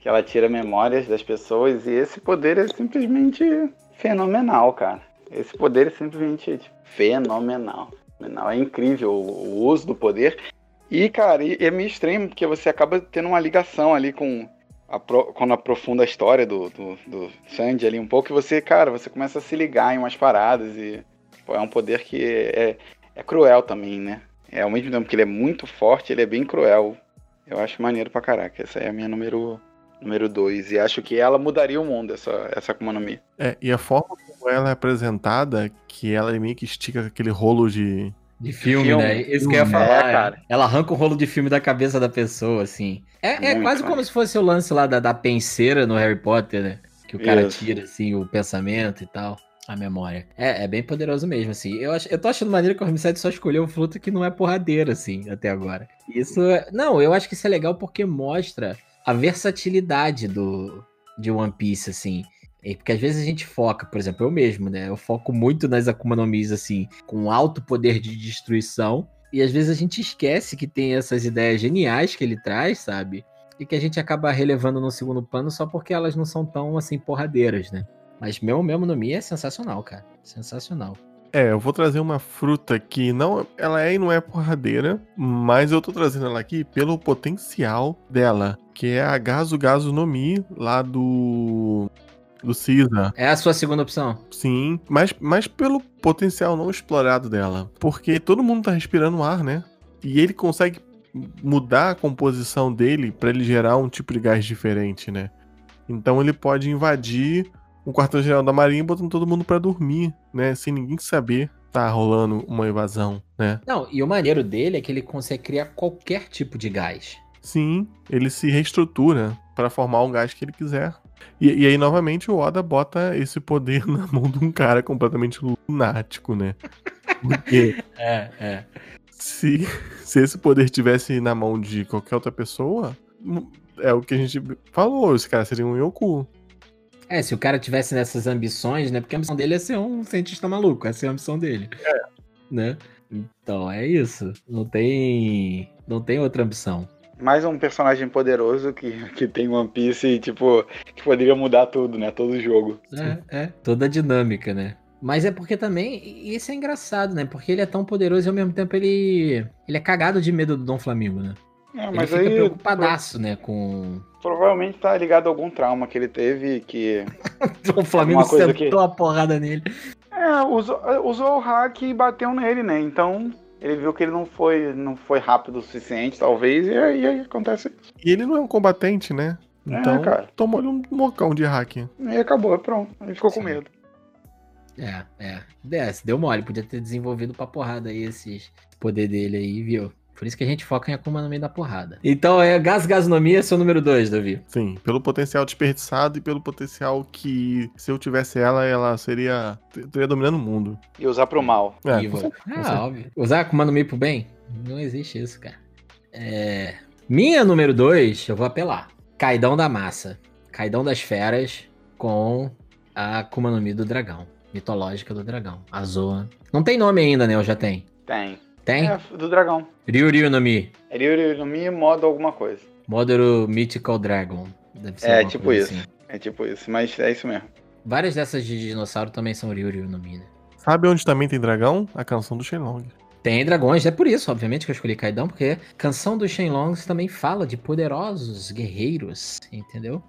que ela tira memórias das pessoas e esse poder é simplesmente fenomenal, cara. Esse poder é simplesmente tipo, fenomenal. fenomenal. É incrível o, uso do poder. E, cara, é meio estranho porque você acaba tendo uma ligação ali com apro- quando aprofunda a história do, do, do Sandy ali um pouco, e você, cara, você começa a se ligar em umas paradas e é um poder que é, é cruel também, né? É, ao mesmo tempo que ele é muito forte, ele é bem cruel. Eu acho maneiro pra caraca. Essa é a minha número número 2. E acho que ela mudaria o mundo, essa, essa Akuma no Mi. É, e a forma como ela é apresentada, que ela meio que estica aquele rolo de. De filme, Filme. né? Isso que eu ia É, falar. cara. Ela arranca o rolo de filme da cabeça da pessoa, assim. É, é quase como maneiro. se fosse o lance lá da, da penseira no Harry Potter, né? Que o cara Isso. tira, assim, o pensamento e tal. A memória. É, é bem poderoso mesmo, assim. Eu, acho, eu tô achando maneiro que o Hormicide só escolheu um fruto que não é porradeiro, assim, até agora. Isso é... Não, eu acho que isso é legal porque mostra a versatilidade do, de One Piece, assim. Porque às vezes a gente foca, por exemplo, eu mesmo, né? Eu foco muito nas Akuma no Mis, assim, com alto poder de destruição. E às vezes a gente esquece que tem essas ideias geniais que ele traz, sabe? E que a gente acaba relevando no segundo plano só porque elas não são tão, assim, porradeiras, né? Mas meu mesmo no Mi é sensacional, cara. Sensacional. É, eu vou trazer uma fruta que não. Ela é e não é porradeira, mas eu tô trazendo ela aqui pelo potencial dela, que é a Gaso Gaso no Mi, lá do. do Caesar. É a sua segunda opção? Sim, mas, mas pelo potencial não explorado dela. Porque todo mundo tá respirando ar, né? E ele consegue mudar a composição dele pra ele gerar um tipo de gás diferente, né? Então ele pode invadir o quartel-general da Marinha botando todo mundo pra dormir, né? Sem ninguém saber tá rolando uma invasão, né? Não, e o maneiro dele é que ele consegue criar qualquer tipo de gás. Sim, ele se reestrutura pra formar o gás que ele quiser. E, e aí, novamente, o Oda bota esse poder na mão de um cara completamente lunático, né? Porque É, é. se, se esse poder estivesse na mão de qualquer outra pessoa, é o que a gente falou, esse cara seria um Yoku. É, se o cara tivesse nessas ambições, né? Porque a ambição dele é ser um cientista maluco, essa é a ambição dele. É. Né? Então, é isso. Não tem. Não tem outra ambição. Mais um personagem poderoso que, que tem One Piece e, tipo, que poderia mudar tudo, né? Todo o jogo. É, é. Toda a dinâmica, né? Mas é porque também. Isso é engraçado, né? Porque ele é tão poderoso e ao mesmo tempo ele. Ele é cagado de medo do Dom Flamingo, né? É, Ele mas fica aí preocupadaço, né? Com. pro- provavelmente tá ligado a algum trauma que ele teve que. O Flamengo sentou que- a porrada nele. É, usou, usou o hack e bateu nele, né? Então. Ele viu que ele não foi, não foi rápido o suficiente, talvez, e aí, aí acontece isso. E ele não é um combatente, né? É, Então, cara. tomou-lhe um mocão de hack. E acabou, pronto. Ele ficou com Sim. medo. É, é. Desce, deu mole. Podia ter desenvolvido pra porrada aí esses poder dele aí, viu? Por isso que a gente foca em Akuma no meio da porrada. Então é Gas Gasnomia é seu número 2, Davi. Sim, pelo potencial desperdiçado e pelo potencial que, se eu tivesse ela, ela seria. teria dominando o mundo. E usar pro mal. É, com Ah, óbvio. Usar Akuma no Mi pro bem? Não existe isso, cara. É... Minha número 2, eu vou apelar. Caidão da Massa. Caidão das Feras com a Akuma no Mi do dragão. Mitológica do dragão. A Zoa. Não tem nome ainda, né? Ou já tem? Tem. Tem? É, do dragão. Ryu Ryu no Mi. Ryuri no Mi modo alguma coisa. Modero Mythical Dragon. Deve ser É, tipo isso. assim. É tipo isso, mas é isso mesmo. Várias dessas de dinossauro também são Ryu Ryu no Mi, né? Sabe onde também tem dragão? A canção do Shenlong. Tem dragões, é por isso, obviamente, que eu escolhi Kaidão, porque Canção dos Shenlongs também fala de poderosos guerreiros, entendeu?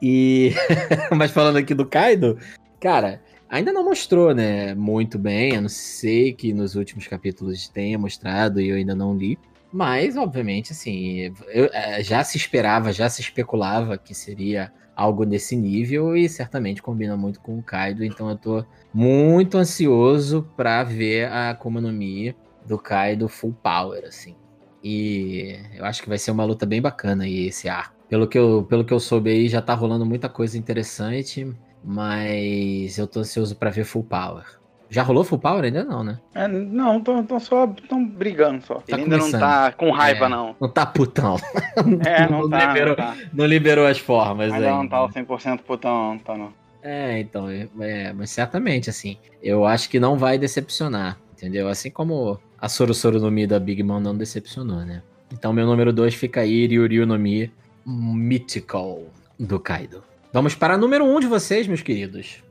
E. Mas falando aqui do Kaido, cara, ainda não mostrou, né? Muito bem, a não sei que nos últimos capítulos tenha mostrado e eu ainda não li. Mas, obviamente, assim, eu- eh, já se esperava, já se especulava que seria algo nesse nível e certamente combina muito com o Kaido, então eu tô muito ansioso pra ver a Akuma no Mi do Kaido full power, assim. E eu acho que vai ser uma luta bem bacana aí esse arco. Pelo que eu, pelo que eu soube aí, já tá rolando muita coisa interessante, mas eu tô ansioso pra ver full power. Já rolou full power ainda não, né? É, não, tão, tão só tão brigando só. Ele ainda começando. não tá com raiva, É. não. Não tá putão. É, não, tá, liberou, não tá. não liberou as formas Ainda não tá o 100% putão, não tá não. É, então, é, é, mas certamente, assim, eu acho que não vai decepcionar, entendeu? Assim como a Soro Soro no Mi da Big Mom não decepcionou, né? Então, meu número 2 fica aí, Ryuryu no Mi Mythical do Kaido. Vamos para número 1 um de vocês, meus queridos.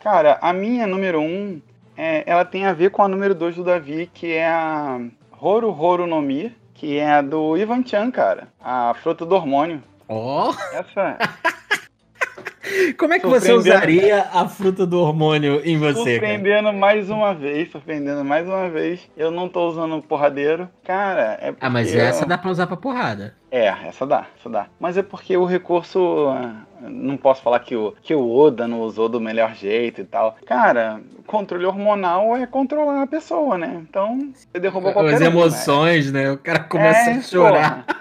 Cara, a minha número 1, um, é, ela tem a ver com a número 2 do Davi, que é a Horo Horo no Mi, que é a do Ivan Chan, cara. A fruta do hormônio. Ó, Essa. Como é que você usaria a fruta do hormônio em você, cara? Surpreendendo mais uma vez, surpreendendo mais uma vez. Eu não tô usando porradeiro. Cara, é Ah, mas essa dá pra usar pra porrada. É, essa dá, essa dá. Mas é porque o recurso. Não posso falar que o, que o Oda não usou do melhor jeito e tal. Cara, controle hormonal é controlar a pessoa, né? Então, você derruba qualquer As um, né? emoções, né? O cara começa É, a chorar. porra.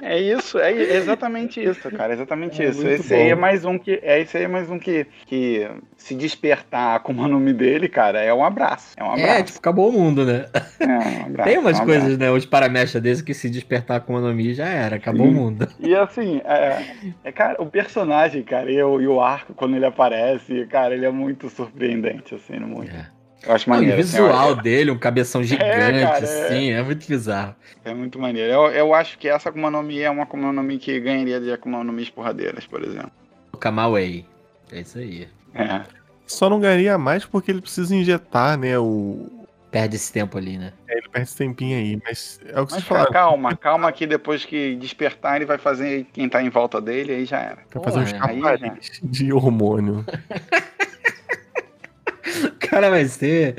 É isso, é exatamente isso, cara. Exatamente É isso. Esse aí é mais um que. É esse aí é mais um que, que se despertar com o nome dele, cara, é um abraço. É um abraço. É, tipo, acabou o mundo, né? É um abraço, Tem umas é um coisas, abraço. né? Os paramecha desses que se despertar com a Nomi já era, acabou o Sim. mundo. E assim, é, é, cara, o personagem, cara, e o, e o arco, quando ele aparece, cara, ele é muito surpreendente, assim, muito. É. Eu acho Não, e o maneiro. assim, visual eu- dele, um cabeção gigante, cara, é. assim, é muito bizarro. é, muito maneiro. Eu, eu acho que essa Akuma no Mi é uma Akuma no Mi que ganharia de Akuma no Mi porradeiras, por exemplo. O Kamaway. É isso aí. É. Só não ganharia mais porque ele precisa injetar, né? O. Perde esse tempo ali, né? é, Ele perde esse tempinho aí, mas é o que Mas vocês falaram. calma, calma que depois que despertar ele vai fazer quem tá em volta dele, aí já era. Vai fazer uns caparis de hormônio. O cara vai ser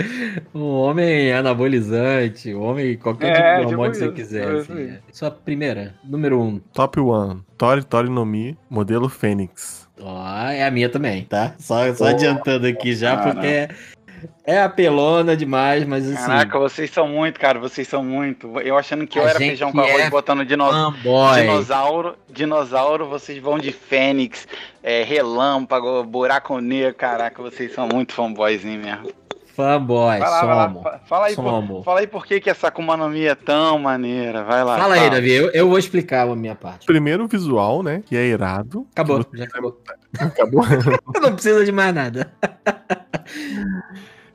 um homem anabolizante, um homem qualquer É, tipo de tipo hormônio que você quiser. tipo assim, é. Sua primeira, número um. Top 1. Tori Tori no Mi, modelo Fênix. Ó, é a minha também, tá? Só, só Porra, adiantando aqui já, cara. porque é, apelona demais, mas assim. Caraca, vocês são muito, cara, vocês são muito. Eu achando que eu era feijão com arroz é botando dinossauro. Dinossauro, dinossauro, vocês vão de Fênix, é, relâmpago, buraco negro, caraca, vocês são muito fanboyzinho mesmo. Fanboy, Vai lá, vai lá, somo. fa- fala aí, por, Somo. fala aí por que, que essa Akuma no Mi é tão maneira, vai lá. Fala aí, Davi, eu, eu vou explicar a minha parte. Primeiro o visual, né? Que é irado. Acabou, Que já acabou. Acabou. Não precisa de mais nada.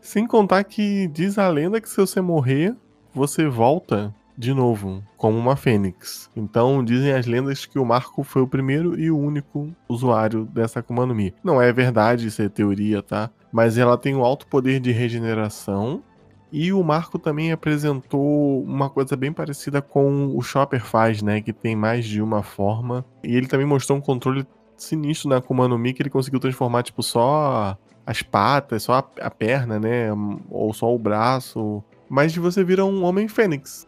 Sem contar que diz a lenda que se você morrer, você volta de novo, como uma fênix. Então dizem as lendas que o Marco foi o primeiro e o único usuário dessa Akuma no Mi. Não é verdade, isso é teoria, tá? Mas ela tem um alto poder de regeneração. E o Marco também apresentou uma coisa bem parecida com o Chopper faz, né? Que tem mais de uma forma. E ele também mostrou um controle sinistro na Akuma no Mi que ele conseguiu transformar, tipo, só as patas, só a, a perna, né? Ou só o braço. Mas você vira um homem fênix.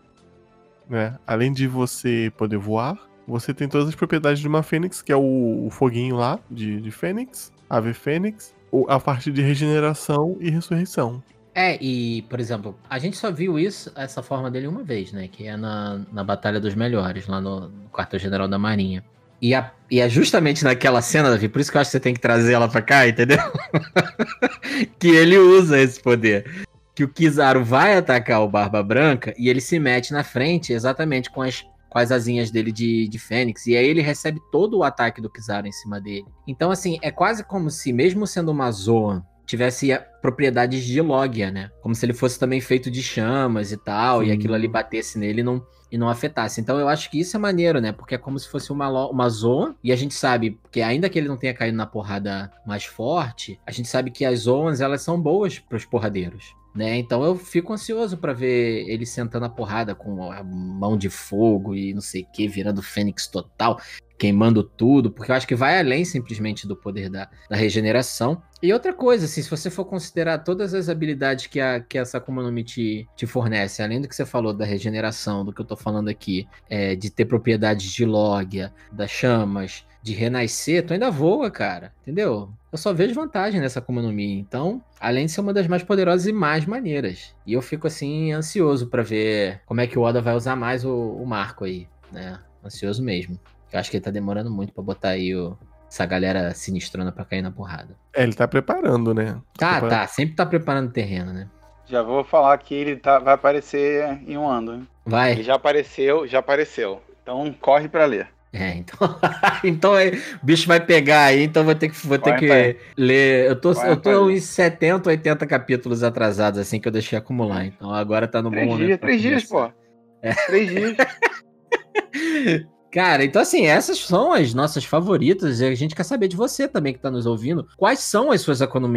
Né? Além de você poder voar, você tem todas as propriedades de uma fênix, que é o, o foguinho lá de, de fênix, ave fênix, a parte de regeneração e ressurreição. É, e, por exemplo, a gente só viu isso, essa forma dele uma vez, né? Que é na, na Batalha dos Melhores, lá no, no quartel-general da Marinha. E, a- e é justamente naquela cena, Davi, por isso que eu acho que você tem que trazer ela pra cá, entendeu? que ele usa esse poder. Que o Kizaru vai atacar o Barba Branca e ele se mete na frente exatamente com as, com as asinhas dele de, de Fênix. E aí ele recebe todo o ataque do Kizaru em cima dele. Então, assim, é quase como se, mesmo sendo uma Zoan, tivesse propriedades de Logia, né? Como se ele fosse também feito de chamas e tal, e Sim. aquilo ali batesse nele e não, e não afetasse. Então eu acho que isso é maneiro, né? Porque é como se fosse uma, uma Zoan, e a gente sabe que ainda que ele não tenha caído na porrada mais forte, a gente sabe que as Zoans, elas são boas pros porradeiros. Né? Então eu fico ansioso pra ver ele sentando a porrada com a mão de fogo e não sei o que, virando Fênix total, queimando tudo, porque eu acho que vai além simplesmente do poder da, da regeneração. E outra coisa, assim, se você for considerar todas as habilidades que, a, que essa Akuma no Mi te, te fornece, além do que você falou da regeneração, do que eu tô falando aqui, é, de ter propriedades de Logia, das chamas, de renascer, tu ainda voa, cara, entendeu? Eu só vejo vantagem nessa Akuma no Mi. Então, além de ser uma das mais poderosas e mais maneiras. E eu fico, assim, ansioso pra ver como é que o Oda vai usar mais o, o Marco aí, né? Ansioso mesmo. Eu acho que ele tá demorando muito pra botar aí o, essa galera sinistrona pra cair na porrada. É, ele tá preparando, né? Tá, Preparando. tá. Sempre tá preparando terreno, né? Já vou falar que ele tá, vai aparecer em um ano. hein? Ele Vai. já apareceu, já apareceu. Então corre pra ler. É, então. então o bicho vai pegar aí, então vou ter que, vou ter Vai, que vai. ler. Eu tô, Vai, eu tô uns 70, 80 capítulos atrasados, assim, que eu deixei acumular. Então agora tá no bom Três momento. dias, pra três dias, pô. Três dias. Cara, então assim, essas são as nossas favoritas e a gente quer saber de você também que tá nos ouvindo. Quais são as suas Akuma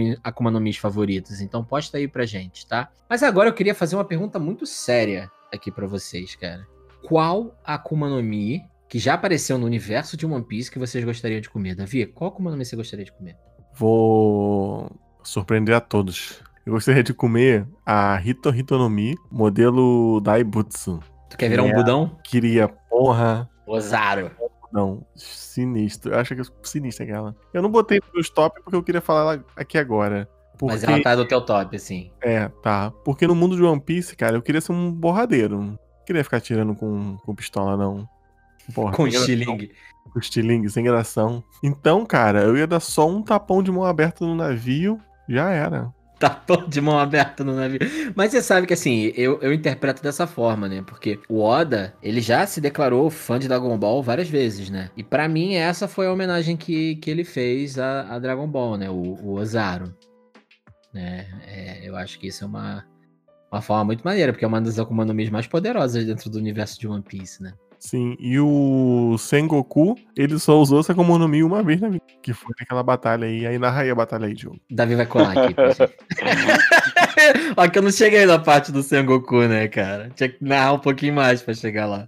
no Mi- favoritas? Então posta aí pra gente, tá? Mas agora eu queria fazer uma pergunta muito séria aqui pra vocês, cara. Qual Akuma no Mi que já apareceu no universo de One Piece que vocês gostariam de comer. Davi, qual Akuma no Mi você gostaria de comer? Vou surpreender a todos. Eu gostaria de comer a Hito Hito no Mi, modelo Daibutsu. Tu quer virar um É. budão? Queria, porra, Ozaru. não, sinistro. Eu acho que é sinistra aquela. Eu não botei nos top porque eu queria falar ela aqui agora. Porque, Mas ela tá no teu top, assim. É, tá. Porque no mundo de One Piece, cara, eu queria ser um borradeiro. Não queria ficar tirando com, com pistola, não. Porra, Com estilingue. Com estilingue, sem gração. Então, cara, eu ia dar só um tapão de mão aberta no navio, já era. Tapão de mão aberta no navio. Mas você sabe que assim, eu, eu interpreto dessa forma, né? Porque o Oda, ele já se declarou fã de Dragon Ball várias vezes, né? E pra mim, essa foi a homenagem que, que ele fez a, a Dragon Ball, né? O, o Ozaru. Né? É, eu acho que isso é uma, uma forma muito maneira, porque é uma das Akuma no mais poderosas dentro do universo de One Piece, né? Sim, e o Sengoku, ele só usou essa Akuma no Mi uma vez na vida, que foi naquela batalha aí. Aí narra aí a batalha aí, Diogo. Davi vai colar aqui. Ó, que eu não cheguei na parte do Sengoku, né, cara? Tinha que narrar um pouquinho mais pra chegar lá.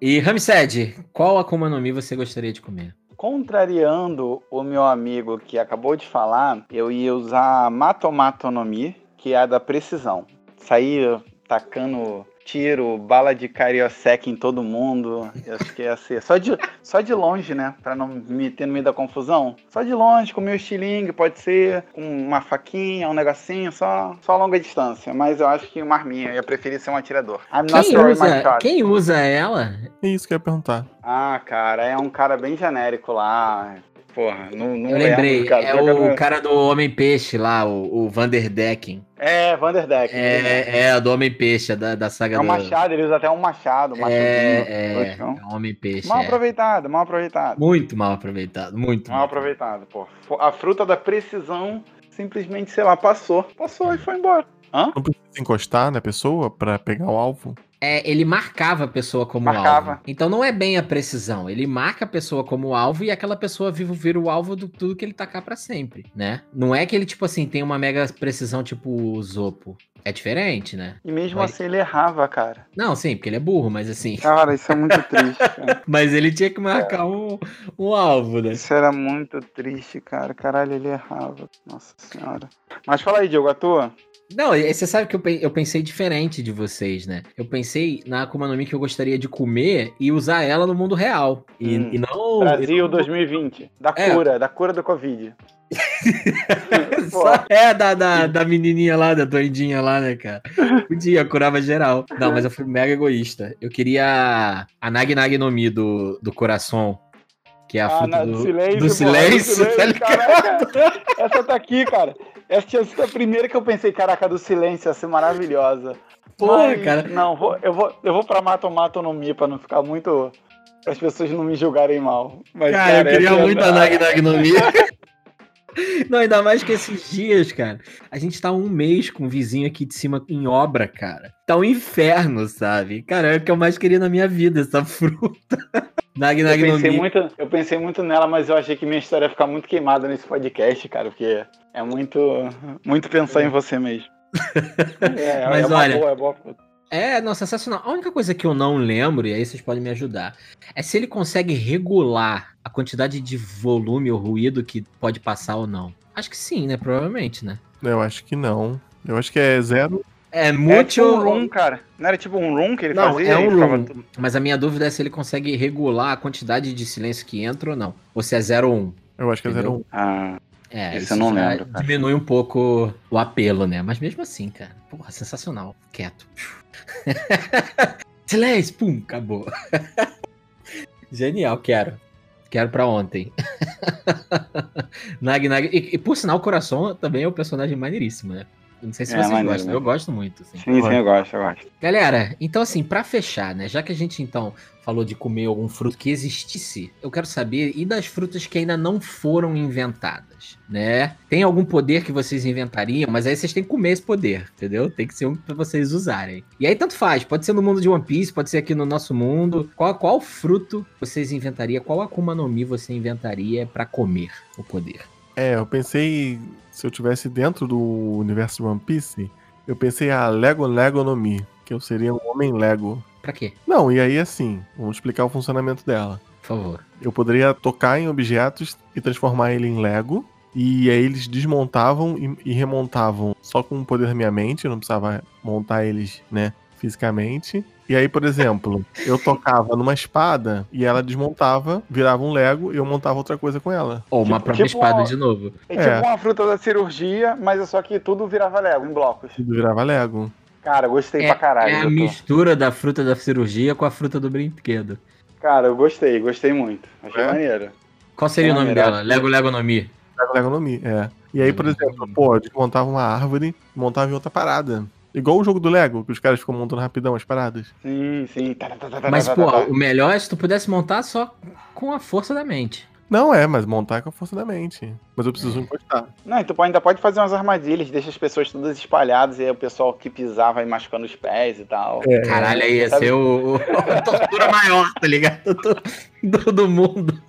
E Ramsed, qual Akuma no Mi você gostaria de comer? Contrariando o meu amigo que acabou de falar, eu ia usar Matomatonomi, que é a da precisão. Sair tacando tiro, bala de cariosec em todo mundo. Eu acho que ia ser só de, só de longe, né? Pra não me ter no meio da confusão. Só de longe, com meu estilingue, pode ser com uma faquinha, um negocinho, só, só a longa distância. Mas eu acho que uma arminha, eu ia preferir ser um atirador. I'm not Quem my usa, shot. quem usa ela? É isso que eu ia perguntar. Ah, cara, é um cara bem genérico lá. Porra, não, não Eu lembro, lembrei, cara. é o cara do Homem-Peixe lá, o, o Vanderdecken. É, Vanderdeck. É, é, do Homem-Peixe, da, da saga É um do... machado, ele usa até um machado, um machadinho. É, é, é um Homem-Peixe. Mal é. aproveitado, mal aproveitado. Muito mal aproveitado, muito Mal aproveitado, pô. A fruta da precisão simplesmente, sei lá, passou. Passou e foi embora. Hã? Não precisa encostar na pessoa pra pegar o alvo? É, ele marcava a pessoa como Marcava. alvo. Então não é bem a precisão. Ele marca a pessoa como alvo e aquela pessoa viva vira o alvo do tudo que ele tacar pra sempre, né? Não é que ele, tipo assim, tem uma mega precisão tipo o Zopo. É diferente, né? E mesmo Mas- assim ele errava, cara. Não, sim, porque ele é burro, mas assim. Cara, isso é muito triste, cara. Mas ele tinha que marcar um, um alvo, né? Isso era muito triste, cara. Caralho, ele errava. Nossa senhora. Mas fala aí, Diogo, a tua? Não, você sabe que eu, eu pensei diferente de vocês, né? Eu pensei na Akuma no Mi que eu gostaria de comer e usar ela no mundo real. E, Hum. e não. Brasil e não- 2020. Da É. cura, da cura do Covid. Só é da, da, da menininha lá, da doidinha lá, né, cara? Podia, curava geral. Não, mas eu fui mega egoísta. Eu queria a Nag Nag no Mi do, do coração, que é a Ah, fruta na- do, do silêncio, do silêncio, do tá silêncio, ligado? caraca. Essa tá aqui, cara. Essa tinha sido a primeira que eu pensei, caraca, do silêncio ia ser maravilhosa. Porra, Mas, cara. Não, vou- eu vou, eu vou pra Mato Mato no Mi pra não ficar muito. As pessoas não me julgarem mal. Mas, Cara, eu queria essa- muito a Nag Nag no Mi. Não, ainda mais que esses dias, cara, a gente tá um mês com um vizinho aqui de cima em obra, cara. Tá um inferno, sabe? Cara, é o que eu mais queria na minha vida, essa fruta. Nag Eu Nag no pensei, muito, eu pensei muito nela, mas eu achei que minha história ia ficar muito queimada nesse podcast, cara, porque é muito, muito pensar em você mesmo. É, Mas é uma olha, boa, é boa. É, não, sensacional. A única coisa que eu não lembro, e aí vocês podem me ajudar, é se ele consegue regular a quantidade de volume ou ruído que pode passar ou não. Acho que sim, né? Provavelmente, né? Eu acho que não. Eu acho que é zero. É É muito. tipo um room, cara. Não era tipo um room que ele Não, fazia? é um ficava room. tudo- Mas a minha dúvida é se ele consegue regular a quantidade de silêncio que entra ou não. Ou se é 0 ou 1. Um. Eu acho que é Entendeu? zero um. Ah, É, Isso eu não lembro, cara. Diminui um pouco o apelo, né? Mas mesmo assim, cara. Porra, sensacional. Quieto. Silêncio, pum, acabou. Genial, quero. Quero pra ontem. Nag Nag. E, e, por sinal, o Coração também é um personagem maneiríssimo, né? Não sei se É, vocês maneiro, gostam. né? Eu gosto muito, assim. sim, sim, eu gosto, eu gosto. Galera, então assim, pra fechar, né? Já que a gente então falou de comer algum fruto que existisse, eu quero saber e das frutas que ainda não foram inventadas, né? Tem algum poder que vocês inventariam, mas aí vocês têm que comer esse poder, entendeu? Tem que ser um pra vocês usarem. E aí tanto faz, pode ser no mundo de One Piece, pode ser aqui no nosso mundo. Qual, qual fruto vocês inventariam? Qual Akuma no Mi você inventaria pra comer o poder? É, eu pensei, se eu tivesse dentro do universo de One Piece, eu pensei a Lego Lego no Mi, que eu seria um homem Lego. Pra quê? Não, e aí assim, vamos explicar o funcionamento dela. Por favor. Eu poderia tocar em objetos e transformar ele em Lego. E aí eles desmontavam e, e remontavam só com o poder da minha mente. Eu não precisava montar eles, né, fisicamente. E aí, por exemplo, eu tocava numa espada e ela desmontava, virava um Lego e eu montava outra coisa com ela. Ou uma Tipo- própria tipo espada uma- de novo. É, É. tipo uma fruta da cirurgia, mas é só que tudo virava Lego, em blocos. Tudo virava Lego. Cara, gostei É, pra caralho. é a mistura da fruta da cirurgia com a fruta do brinquedo. Cara, eu gostei, gostei muito. Achei É? maneiro. Qual seria o É, nome melhor. dela? Lego Lego no Mi. Lego Lego no Mi, é. E aí, por exemplo, pô, eu desmontava uma árvore e montava em outra parada. Igual o jogo do Lego, que os caras ficam montando rapidão as paradas. Sim, sim. Tá, tá, tá, Mas, pô, o melhor é se tu pudesse montar só com a força da mente. Não é, mas montar é com a força da mente. Mas eu preciso encostar. Não, e tu ainda pode fazer umas armadilhas, deixa as pessoas todas espalhadas e aí o pessoal que pisar vai machucando os pés e tal. É, Caralho, aí ia sabe- ser o, o- a tortura maior, tá ligado? Do, do, do mundo.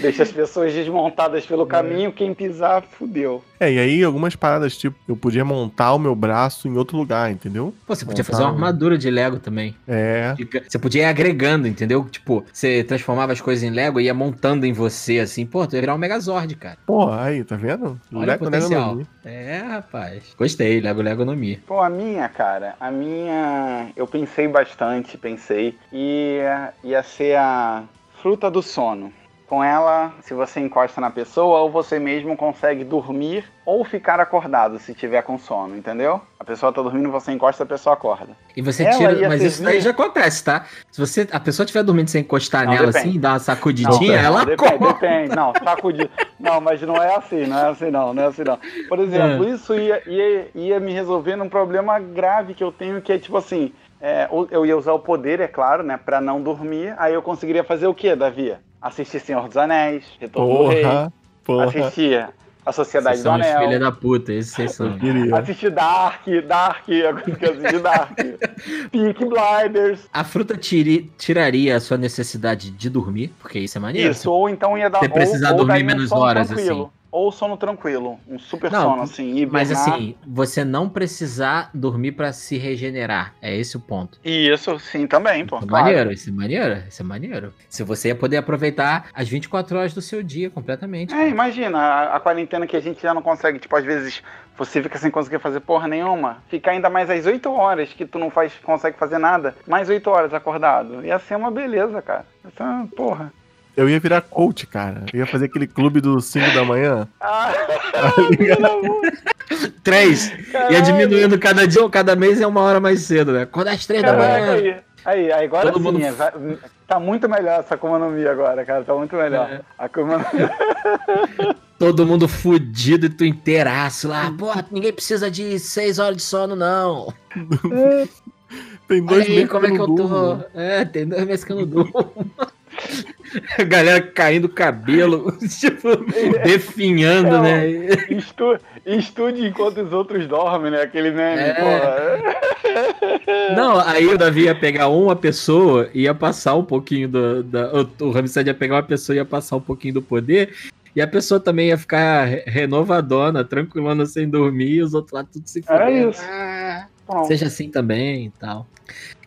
Deixa as pessoas desmontadas pelo caminho, quem pisar, fudeu. É, e aí algumas paradas, tipo, eu podia montar o meu braço em outro lugar, entendeu? Pô, você podia Montar fazer uma um- armadura de Lego também. É. Você podia ir agregando, entendeu? Tipo, você transformava as coisas em Lego e ia montando em você, assim. Pô, tu ia virar um Megazord, cara. Pô, aí, tá vendo? Olha o Lego, Lego potencial. no Mi. É, rapaz. Gostei, Lego Lego no Mi. Pô, a minha, cara, a minha. Eu pensei bastante, pensei. E ia ser a fruta do sono. Com ela, se você encosta na pessoa, ou você mesmo consegue dormir ou ficar acordado se tiver com sono, entendeu? A pessoa tá dormindo, você encosta, a pessoa acorda. E você Ela tira. Mas isso daí já acontece, tá? Se você, a pessoa estiver dormindo sem encostar Não, nela depende. assim, dar uma sacudidinha, Não, ela depende, acorda. depende. Não, sacudir. Não, mas não é assim, não é assim não, não é assim não. Por exemplo, É. isso ia, ia, ia me resolver num problema grave que eu tenho, que é tipo assim, é, eu ia usar o poder, é claro, né, pra não dormir, aí eu conseguiria fazer o quê, Davi? Assistir Senhor dos Anéis, Retorno do Rei, Porra, porra. assistir A Sociedade Vocês do Anel, filha da puta, esses vocês são. Assistir Dark, Dark, agora que eu assisti Dark, Pink Blinders, A fruta tiri- tiraria a sua necessidade de dormir, porque isso é maneiro. Isso, ou então ia dar Você precisar ou, ou dormir menos horas, tranquilo. assim. Ou sono tranquilo, um super Não, sono, assim, hibernar. Mas assim, você não precisar dormir pra se regenerar. É esse o ponto. Isso, sim, também, pô. Isso é claro. maneiro, isso é maneiro, isso é maneiro. Se você ia poder aproveitar as 24 horas do seu dia completamente. É, imagina, a, a quarentena que a gente já não consegue, tipo, às vezes você fica sem conseguir fazer porra nenhuma, ficar ainda mais às 8 horas que tu não faz, consegue fazer nada, mais 8 horas acordado. Ia ser uma beleza, cara. Uma porra. Eu ia virar coach, cara. Eu ia fazer aquele clube do 5 da manhã. Ah, Três! Ia diminuindo cada dia ou cada mês é uma hora mais cedo, né? Acordar às três da manhã. aí. Aí, agora Todo sim, mundo- é, tá muito melhor essa Mi agora, cara, tá muito melhor. É. A Mi. Todo mundo fudido e tu inteiraço lá. Porra, ninguém precisa de seis horas de sono, não. Tem Olha dois aí meses como é que eu eu não tô. durmo. É, tem dois meses que eu não durmo. A galera caindo o cabelo, tipo, definhando, É, né? Estu, estude enquanto os outros dormem, né? Aquele meme, É. Não, aí o Davi ia pegar uma pessoa e ia passar um pouquinho do. Da, o, o Ramsed ia pegar uma pessoa e ia passar um pouquinho do poder. E a pessoa também ia ficar re- renovadona, tranquilona sem dormir, e os outros lá tudo se Era fudendo. isso. Ah, seja assim também e tal.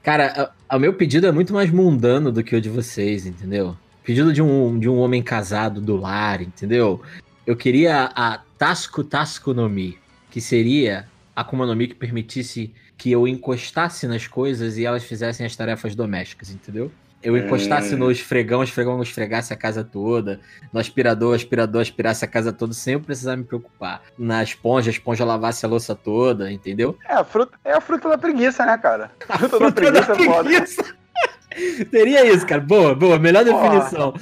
Cara, o meu pedido é muito mais mundano do que o de vocês, entendeu? Pedido de um, de um homem casado do lar, entendeu? Eu queria a Tasco Tasco no Mi, que seria a Akuma no Mi que permitisse que eu encostasse nas coisas e elas fizessem as tarefas domésticas, entendeu? Eu encostasse Hum. no esfregão, o esfregão esfregasse a casa toda, no aspirador, o aspirador aspirasse a casa toda sem eu precisar me preocupar. Na esponja, a esponja lavasse a louça toda, entendeu? É a, fruta, é a fruta da preguiça, né, cara? A fruta, Fruta da preguiça é foda. preguiça. Teria isso, cara. Boa, boa. Melhor Porra.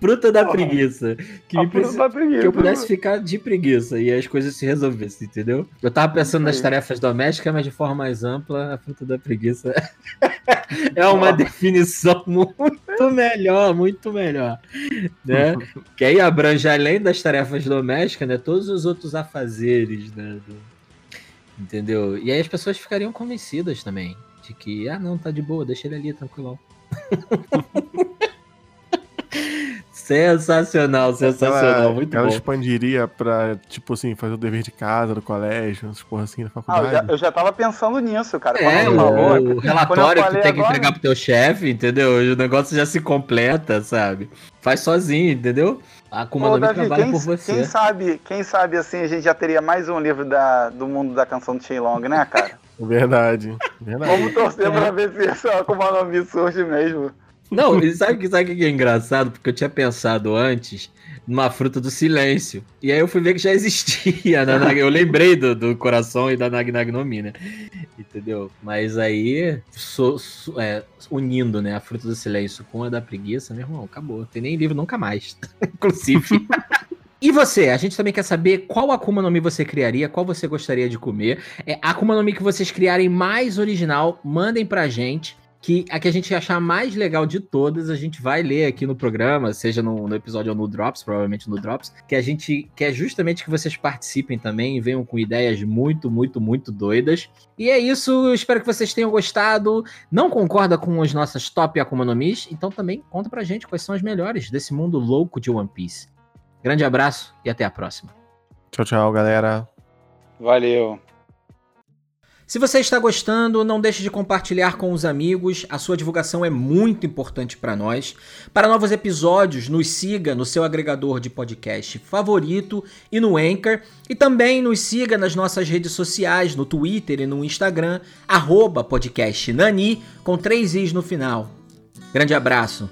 Fruta da preguiça. Que, me preci- preguiça. que eu pudesse ficar de preguiça e as coisas se resolvessem, entendeu? Eu tava pensando nas tarefas domésticas, mas de forma mais ampla, a fruta da preguiça é uma definição muito melhor, muito melhor. Né? que aí abrange, além das tarefas domésticas, né, todos os outros afazeres, né? do- Entendeu? E aí as pessoas ficariam convencidas também de que, ah, não, tá de boa, deixa ele ali tranquilão. Sensacional, sensacional, ela, muito ela bom. expandiria pra, tipo assim, fazer o dever de casa do colégio, essas porra assim, da Ah, eu, faculdade. já, eu já tava pensando nisso, cara. É, Quando você falou, o, o relatório que tem que agora- entregar pro teu chefe, entendeu? O negócio já se completa, sabe? Faz sozinho, entendeu? A Akuma Ô, no Mi Davi, trabalha quem, por você. quem sabe, quem sabe assim a gente já teria mais um livro da, do mundo da canção do Shenlong, né, cara? Verdade, verdade. Vamos torcer pra ver se essa Akuma no Mi surge mesmo. Não, e sabe o que, sabe o que é engraçado? Porque eu tinha pensado antes numa fruta do silêncio. E aí eu fui ver que já existia. na Nag- eu lembrei do, do coração e da Nag Nag no Mi, né? Entendeu? Mas aí, so- so- é, unindo né, a fruta do silêncio com a da preguiça, meu irmão, acabou. Tem nem livro nunca mais. Inclusive. E você? A gente também quer saber qual Akuma no Mi você criaria, qual você gostaria de comer. É, Akuma no Mi que vocês criarem mais original, mandem pra gente. Que a que a gente achar mais legal de todas, a gente vai ler aqui no programa, seja no, no episódio ou no Drops, provavelmente no Drops, que a gente quer justamente que vocês participem também e venham com ideias muito, muito, muito doidas. E é isso, eu espero que vocês tenham gostado. Não concorda com as nossas top Akuma no Mis? Então também conta pra gente quais são as melhores desse mundo louco de One Piece. Grande abraço e até a próxima. Tchau, tchau, galera. Valeu. Se você está gostando, não deixe de compartilhar com os amigos. A sua divulgação é muito importante para nós. Para novos episódios, nos siga no seu agregador de podcast favorito e no Anchor. E também nos siga nas nossas redes sociais, no Twitter e no Instagram, arroba podcast Nani, com três is no final. Grande abraço